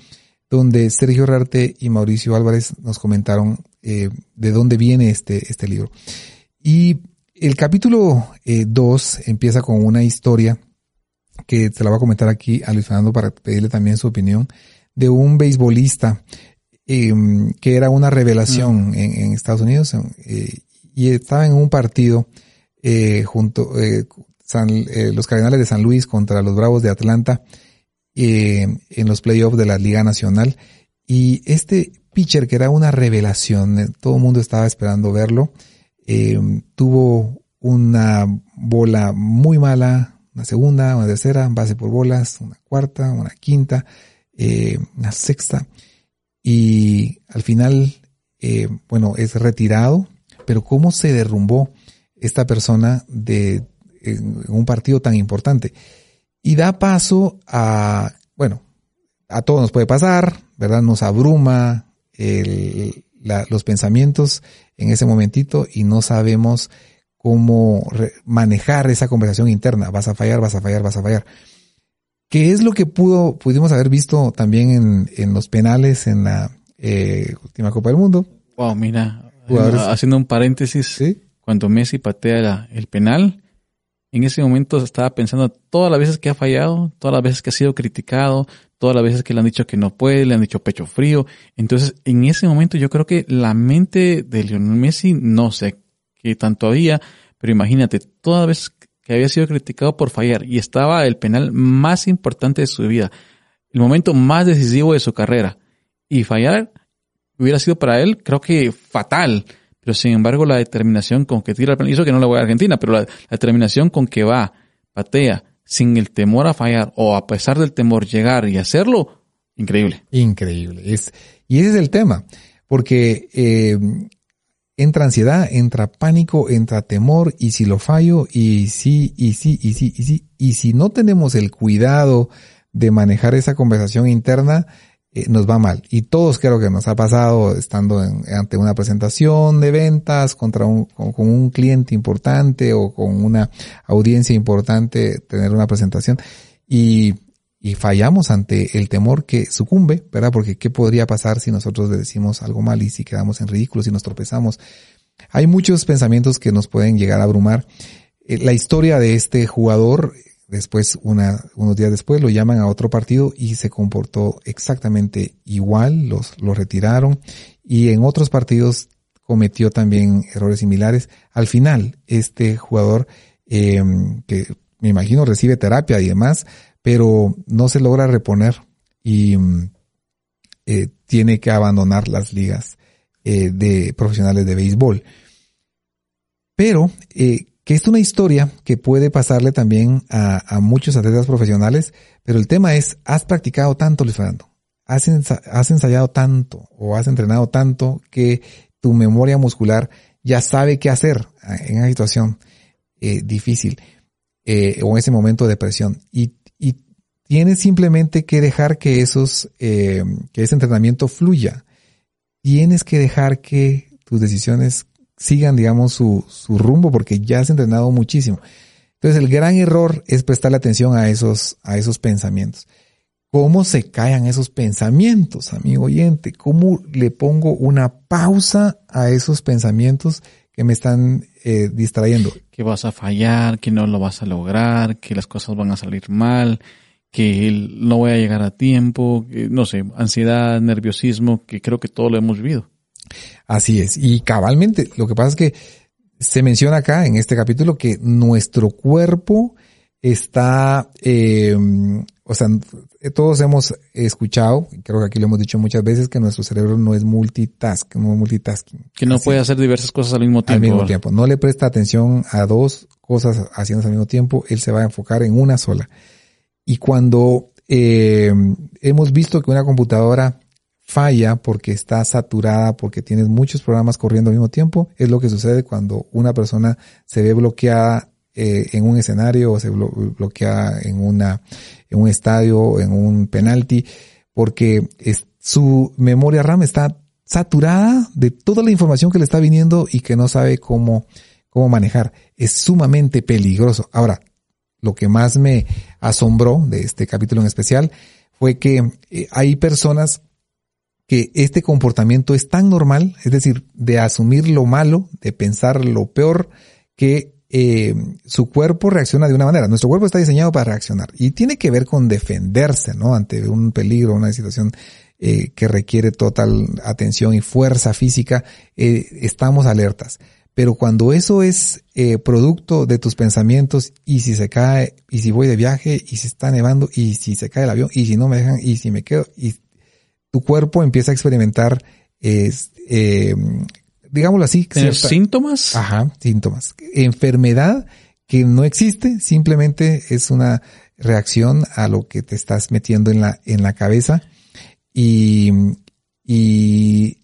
donde Sergio Rarte y Mauricio Álvarez nos comentaron eh, de dónde viene este, este libro. Y el capítulo 2 eh, empieza con una historia que se la va a comentar aquí a Luis Fernando para pedirle también su opinión, de un beisbolista Em, que era una revelación en, Estados Unidos eh, y estaba en un partido eh, junto eh, los Cardenales de San Luis contra los Bravos de Atlanta en los playoffs de la Liga Nacional. Y este pitcher que era una revelación, todo el mundo estaba esperando verlo, tuvo una bola muy mala, una segunda, una tercera, base por bolas, una cuarta, una quinta, una sexta. Y al final, eh, bueno, es retirado, pero cómo se derrumbó esta persona de en un partido tan importante y da paso a, bueno, a todos nos puede pasar, ¿verdad? Nos abruma el, los pensamientos en ese momentito y no sabemos cómo manejar esa conversación interna. Vas a fallar, vas a fallar, vas a fallar. ¿Qué es lo que pudo, pudimos haber visto también en, en los penales en la eh, última Copa del Mundo? Wow, mira, haciendo un paréntesis, cuando Messi patea el penal, en ese momento estaba pensando todas las veces que ha fallado, todas las veces que ha sido criticado, todas las veces que le han dicho que no puede, le han dicho pecho frío. Entonces, en ese momento yo creo que la mente de Lionel Messi, no sé qué tanto había, pero imagínate, todas las veces que había sido criticado por fallar y estaba el penal más importante de su vida, el momento más decisivo de su carrera y fallar hubiera sido para él creo que fatal. Pero sin embargo la determinación con que tira el penal, hizo que no le voy a Argentina, pero la, determinación con que va, patea, sin el temor a fallar o a pesar del temor llegar y hacerlo, increíble. Increíble. Es, y ese es el tema, porque eh, entra ansiedad, entra pánico, entra temor, y si lo fallo, y sí, y sí, y sí, y sí, y si no tenemos el cuidado de manejar esa conversación interna, eh, nos va mal. Y todos creo que nos ha pasado estando ante una presentación de ventas contra un, con, un cliente importante o con una audiencia importante, tener una presentación y, y fallamos ante el temor que sucumbe, ¿verdad? Porque ¿qué podría pasar si nosotros le decimos algo mal y si quedamos en ridículo, si nos tropezamos? Hay muchos pensamientos que nos pueden llegar a abrumar. Eh, la historia de este jugador, después, una, unos días después, lo llaman a otro partido y se comportó exactamente igual, los, lo retiraron y en otros partidos cometió también errores similares. Al final, este jugador, eh, que me imagino recibe terapia y demás, pero no se logra reponer y mm, eh, tiene que abandonar las ligas eh, de profesionales de béisbol. Pero eh, que es una historia que puede pasarle también a, muchos atletas profesionales, pero el tema es, has practicado tanto, Luis Fernando, has, ensayado tanto o has entrenado tanto que tu memoria muscular ya sabe qué hacer en una situación difícil o en ese momento de presión y Tienes simplemente que dejar que esos, eh, que ese entrenamiento fluya. Tienes que dejar que tus decisiones sigan, digamos, su, su rumbo porque ya has entrenado muchísimo. Entonces el gran error es prestarle atención a esos, a esos pensamientos. ¿Cómo se callan esos pensamientos, amigo oyente? ¿Cómo le pongo una pausa a esos pensamientos que me están eh, distrayendo? Que vas a fallar, que no lo vas a lograr, que las cosas van a salir mal, que no voy a llegar a tiempo, no sé, ansiedad, nerviosismo, que creo que todo lo hemos vivido. Así es. Y cabalmente, lo que pasa es que se menciona acá en este capítulo que nuestro cuerpo está, eh, o sea, todos hemos escuchado, creo que aquí lo hemos dicho muchas veces, que nuestro cerebro no es multitask, no es multitasking. Que no puede hacer diversas cosas al mismo tiempo. Al mismo tiempo. No le presta atención a dos cosas haciendo al mismo tiempo, él se va a enfocar en una sola. Y cuando eh, hemos visto que una computadora falla porque está saturada, porque tienes muchos programas corriendo al mismo tiempo, es lo que sucede cuando una persona se ve bloqueada eh, en un escenario o se bloquea en una en un estadio, en un penalti, porque es, su memoria RAM está saturada de toda la información que le está viniendo y que no sabe cómo, cómo manejar. Es sumamente peligroso. Ahora, lo que más me asombró de este capítulo en especial fue que eh, hay personas que este comportamiento es tan normal, es decir, de asumir lo malo, de pensar lo peor, que eh, su cuerpo reacciona de una manera. Nuestro cuerpo está diseñado para reaccionar y tiene que ver con defenderse, ¿no? Ante un peligro, una situación eh, que requiere total atención y fuerza física, eh, estamos alertas. Pero cuando eso es eh, producto de tus pensamientos y si se cae, y si voy de viaje, y si está nevando, y si se cae el avión, y si no me dejan, y si me quedo, y tu cuerpo empieza a experimentar eh, digámoslo así. síntomas? Ajá, síntomas. Enfermedad que no existe, simplemente es una reacción a lo que te estás metiendo en la, en la cabeza y, y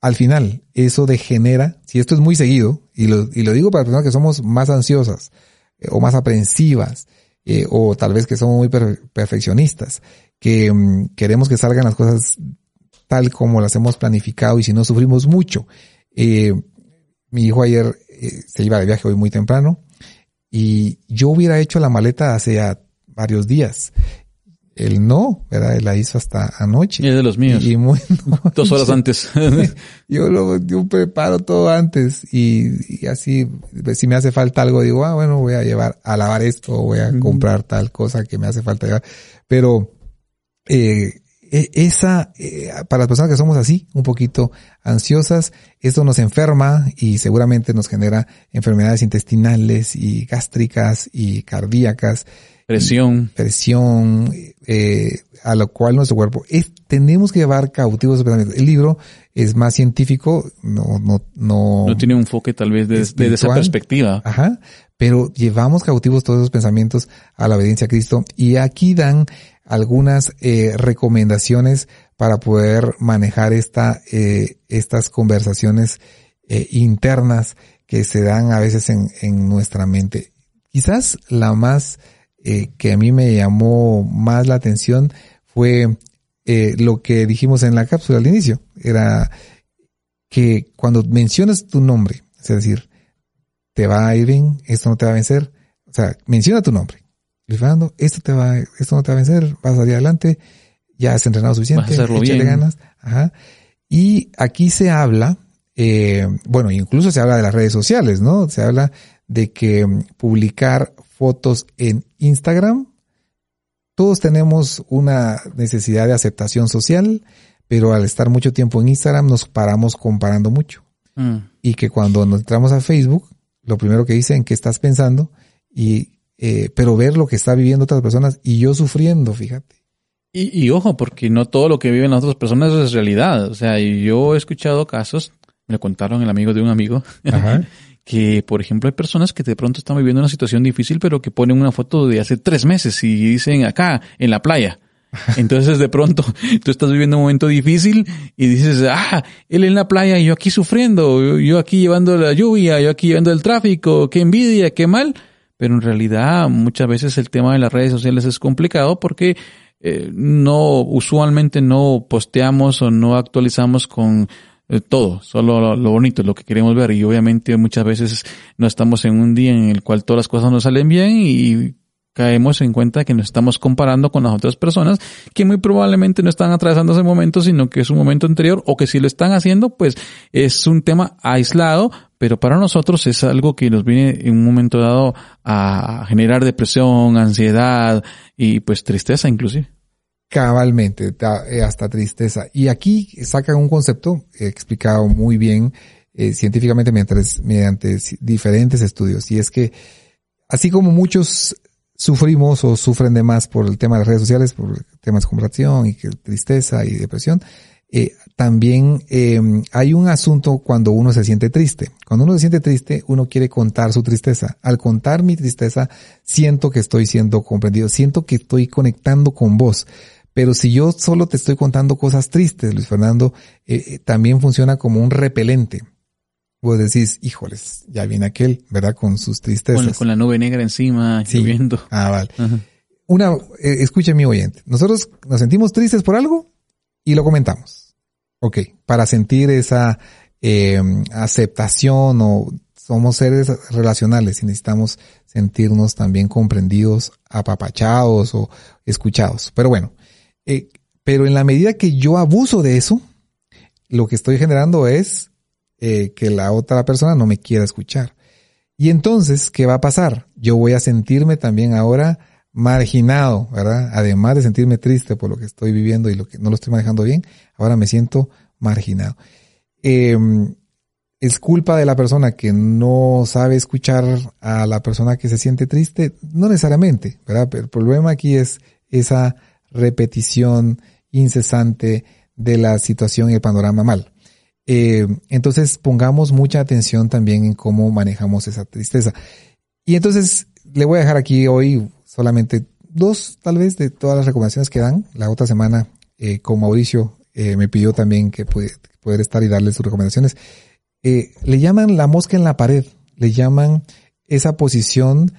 al final eso degenera, si esto es muy seguido, y lo, y lo digo para personas que somos más ansiosas eh, o más aprensivas, eh, o tal vez que somos muy perfeccionistas, que mm, queremos que salgan las cosas tal como las hemos planificado y si no sufrimos mucho. Eh, mi hijo ayer eh, se iba de viaje hoy muy temprano y yo hubiera hecho la maleta hace ya varios días. Él no, ¿verdad? Él la hizo hasta anoche. Y es de los míos. Y, Dos horas antes. yo lo, yo preparo todo antes y, así, si me hace falta algo, digo, ah, bueno, voy a llevar a lavar esto, voy a comprar tal cosa que me hace falta llevar. Pero, eh, e, esa, eh, para las personas que somos así, un poquito ansiosas, esto nos enferma y seguramente nos genera enfermedades intestinales y gástricas y cardíacas. Presión. presión, eh, a lo cual nuestro cuerpo es, tenemos que llevar cautivos El libro es más científico, no, no, no. No tiene un enfoque tal vez desde de esa perspectiva. Ajá. Pero llevamos cautivos todos esos pensamientos a la obediencia a Cristo y aquí dan algunas eh, recomendaciones para poder manejar esta, eh, estas conversaciones eh, internas que se dan a veces en, en nuestra mente. Quizás la más eh, que a mí me llamó más la atención fue eh, lo que dijimos en la cápsula al inicio. Era que cuando mencionas tu nombre, es decir, te va a ir bien, esto no te va a vencer, o sea, menciona tu nombre Fernando, esto te va, esto no te va a vencer, vas a salir adelante, ya has entrenado suficiente, échale ganas. Ajá. Y aquí se habla, eh, bueno, incluso se habla de las redes sociales, ¿no? Se habla de que mm, publicar fotos en Instagram, todos tenemos una necesidad de aceptación social, pero al estar mucho tiempo en Instagram nos paramos comparando mucho. Mm. Y que cuando nos entramos a Facebook, lo primero que dicen que estás pensando y eh, pero ver lo que está viviendo otras personas y yo sufriendo, fíjate. Y, ojo, porque no todo lo que viven las otras personas es realidad. O sea, yo he escuchado casos, me lo contaron el amigo de un amigo, que por ejemplo hay personas que de pronto están viviendo una situación difícil, pero que ponen una foto de hace tres meses y dicen acá, en la playa. Entonces de pronto tú estás viviendo un momento difícil y dices, ah, él en la playa y yo aquí sufriendo, yo aquí llevando la lluvia, yo aquí llevando el tráfico, qué envidia, qué mal pero en realidad muchas veces el tema de las redes sociales es complicado porque eh, no, usualmente no posteamos o no actualizamos con eh, todo, solo lo, bonito, lo que queremos ver. Y obviamente muchas veces no estamos en un día en el cual todas las cosas nos salen bien y caemos en cuenta que nos estamos comparando con las otras personas que muy probablemente no están atravesando ese momento, sino que es un momento anterior o que si lo están haciendo, pues es un tema aislado, pero para nosotros es algo que nos viene en un momento dado a generar depresión, ansiedad y pues tristeza inclusive. Cabalmente, eh, hasta tristeza. Y aquí sacan un concepto explicado muy bien eh, científicamente mediante, mediante diferentes estudios. Y es que así como muchos sufrimos o sufren de más por el tema de las redes sociales, por temas de comparación y que tristeza y depresión, eh, también eh, hay un asunto cuando uno se siente triste. Cuando uno se siente triste, uno quiere contar su tristeza. Al contar mi tristeza, siento que estoy siendo comprendido, siento que estoy conectando con vos. Pero si yo solo te estoy contando cosas tristes, Luis Fernando, eh, eh, también funciona como un repelente. Vos decís, híjoles, ya viene aquel, ¿verdad? Con sus tristezas. Con, con la nube negra encima, Sí. lloviendo. Ah, vale. Una, eh, escuche mi oyente. Nosotros nos sentimos tristes por algo y lo comentamos. Ok. Para sentir esa eh, aceptación o somos seres relacionales y necesitamos sentirnos también comprendidos, apapachados o escuchados. Pero bueno, eh, pero en la medida que yo abuso de eso, lo que estoy generando es eh, que la otra persona no me quiera escuchar. Y entonces, ¿qué va a pasar? Yo voy a sentirme también ahora marginado, ¿verdad? Además de sentirme triste por lo que estoy viviendo y lo que no lo estoy manejando bien, ahora me siento marginado. Eh, ¿Es culpa de la persona que no sabe escuchar a la persona que se siente triste? No necesariamente, ¿verdad? Pero el problema aquí es esa repetición incesante de la situación y el panorama mal. Eh, entonces pongamos mucha atención también en cómo manejamos esa tristeza. Y entonces le voy a dejar aquí hoy solamente dos, tal vez, de todas las recomendaciones que dan. La otra semana, eh, con Mauricio, eh, me pidió también que puede, poder estar y darle sus recomendaciones. Eh, le llaman la mosca en la pared, le llaman esa posición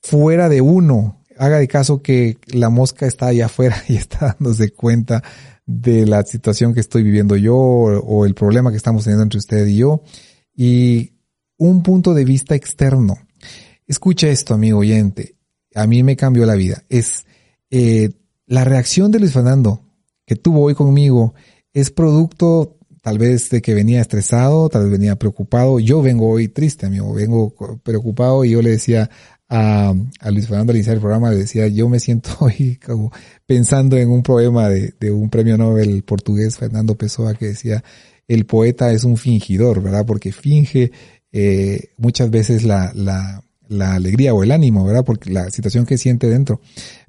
fuera de uno. Haga de caso que la mosca está allá afuera y está dándose cuenta de la situación que estoy viviendo yo o, o el problema que estamos teniendo entre usted y yo. Y un punto de vista externo. Escucha esto, amigo oyente. A mí me cambió la vida. Es eh, la reacción de Luis Fernando que tuvo hoy conmigo es producto tal vez de que venía estresado, tal vez venía preocupado. Yo vengo hoy triste, amigo, vengo preocupado y yo le decía a, Luis Fernando al iniciar el programa, le decía, yo me siento hoy como pensando en un poema de, de un premio Nobel portugués, Fernando Pessoa, que decía, el poeta es un fingidor, ¿verdad? Porque finge eh, muchas veces la, la, la alegría o el ánimo, ¿verdad? Porque la situación que siente dentro.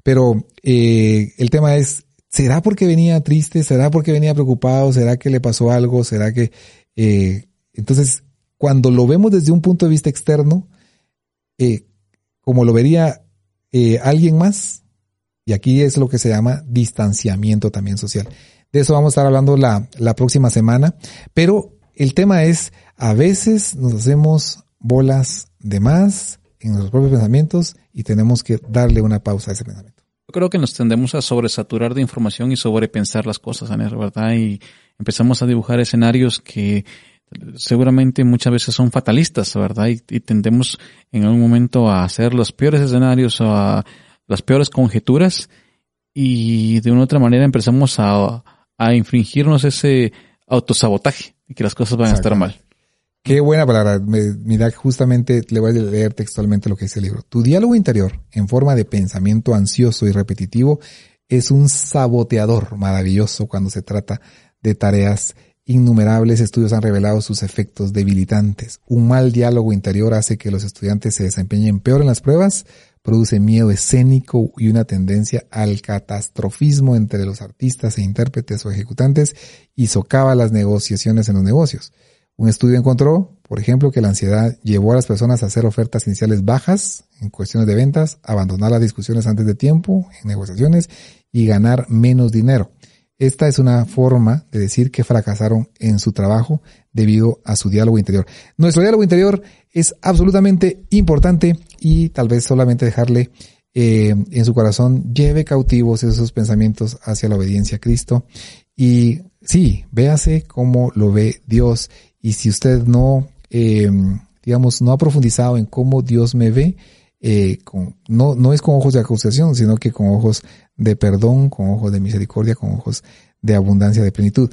Pero eh, el tema es, ¿será porque venía triste? ¿Será porque venía preocupado? ¿Será que le pasó algo? ¿Será que... Eh, entonces, cuando lo vemos desde un punto de vista externo, eh, como lo vería eh, alguien más, y aquí es lo que se llama distanciamiento también social. De eso vamos a estar hablando la, la próxima semana, pero el tema es, a veces nos hacemos bolas de más en nuestros propios pensamientos y tenemos que darle una pausa a ese pensamiento. Yo creo que nos tendemos a sobresaturar de información y sobrepensar las cosas, Aner, ¿verdad? Y empezamos a dibujar escenarios que seguramente muchas veces son fatalistas, ¿verdad? Y, y tendemos en algún momento a hacer los peores escenarios o a las peores conjeturas y de una u otra manera empezamos a, a infringirnos ese autosabotaje y que las cosas van a estar mal. Qué buena palabra. Mira, justamente le voy a leer textualmente lo que dice el libro. Tu diálogo interior, en forma de pensamiento ansioso y repetitivo, es un saboteador maravilloso cuando se trata de tareas innumerables estudios han revelado sus efectos debilitantes. Un mal diálogo interior hace que los estudiantes se desempeñen peor en las pruebas, produce miedo escénico y una tendencia al catastrofismo entre los artistas e intérpretes o ejecutantes y socava las negociaciones en los negocios. Un estudio encontró, por ejemplo, que la ansiedad llevó a las personas a hacer ofertas iniciales bajas en cuestiones de ventas, abandonar las discusiones antes de tiempo en negociaciones y ganar menos dinero. Esta es una forma de decir que fracasaron en su trabajo debido a su diálogo interior. Nuestro diálogo interior es absolutamente importante y tal vez solamente dejarle eh, en su corazón lleve cautivos esos pensamientos hacia la obediencia a Cristo y sí, véase cómo lo ve Dios y si usted no, eh, digamos, no ha profundizado en cómo Dios me ve, eh, con, no, no es con ojos de acusación, sino que con ojos de perdón, con ojos de misericordia, con ojos de abundancia, de plenitud.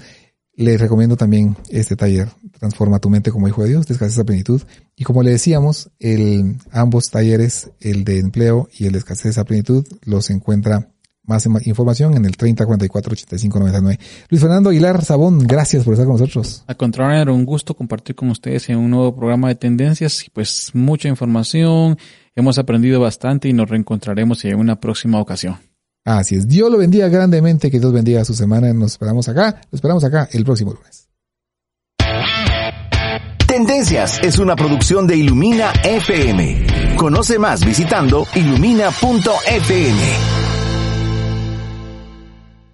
Le recomiendo también este taller, Transforma tu mente como hijo de Dios, descansa esa plenitud. Y como le decíamos, el, ambos talleres, el de empleo y el de escasez a plenitud, los encuentra más información en el 30 44 85 99. Luis Fernando Aguilar Sabón, gracias por estar con nosotros. Al contrario, era un gusto compartir con ustedes en un nuevo programa de tendencias y pues mucha información. Hemos aprendido bastante y nos reencontraremos en una próxima ocasión. Así es. Dios lo bendiga grandemente, que Dios bendiga su semana. Nos esperamos acá, lo esperamos acá el próximo lunes. Tendencias es una producción de Ilumina FM. Conoce más visitando ilumina.fm.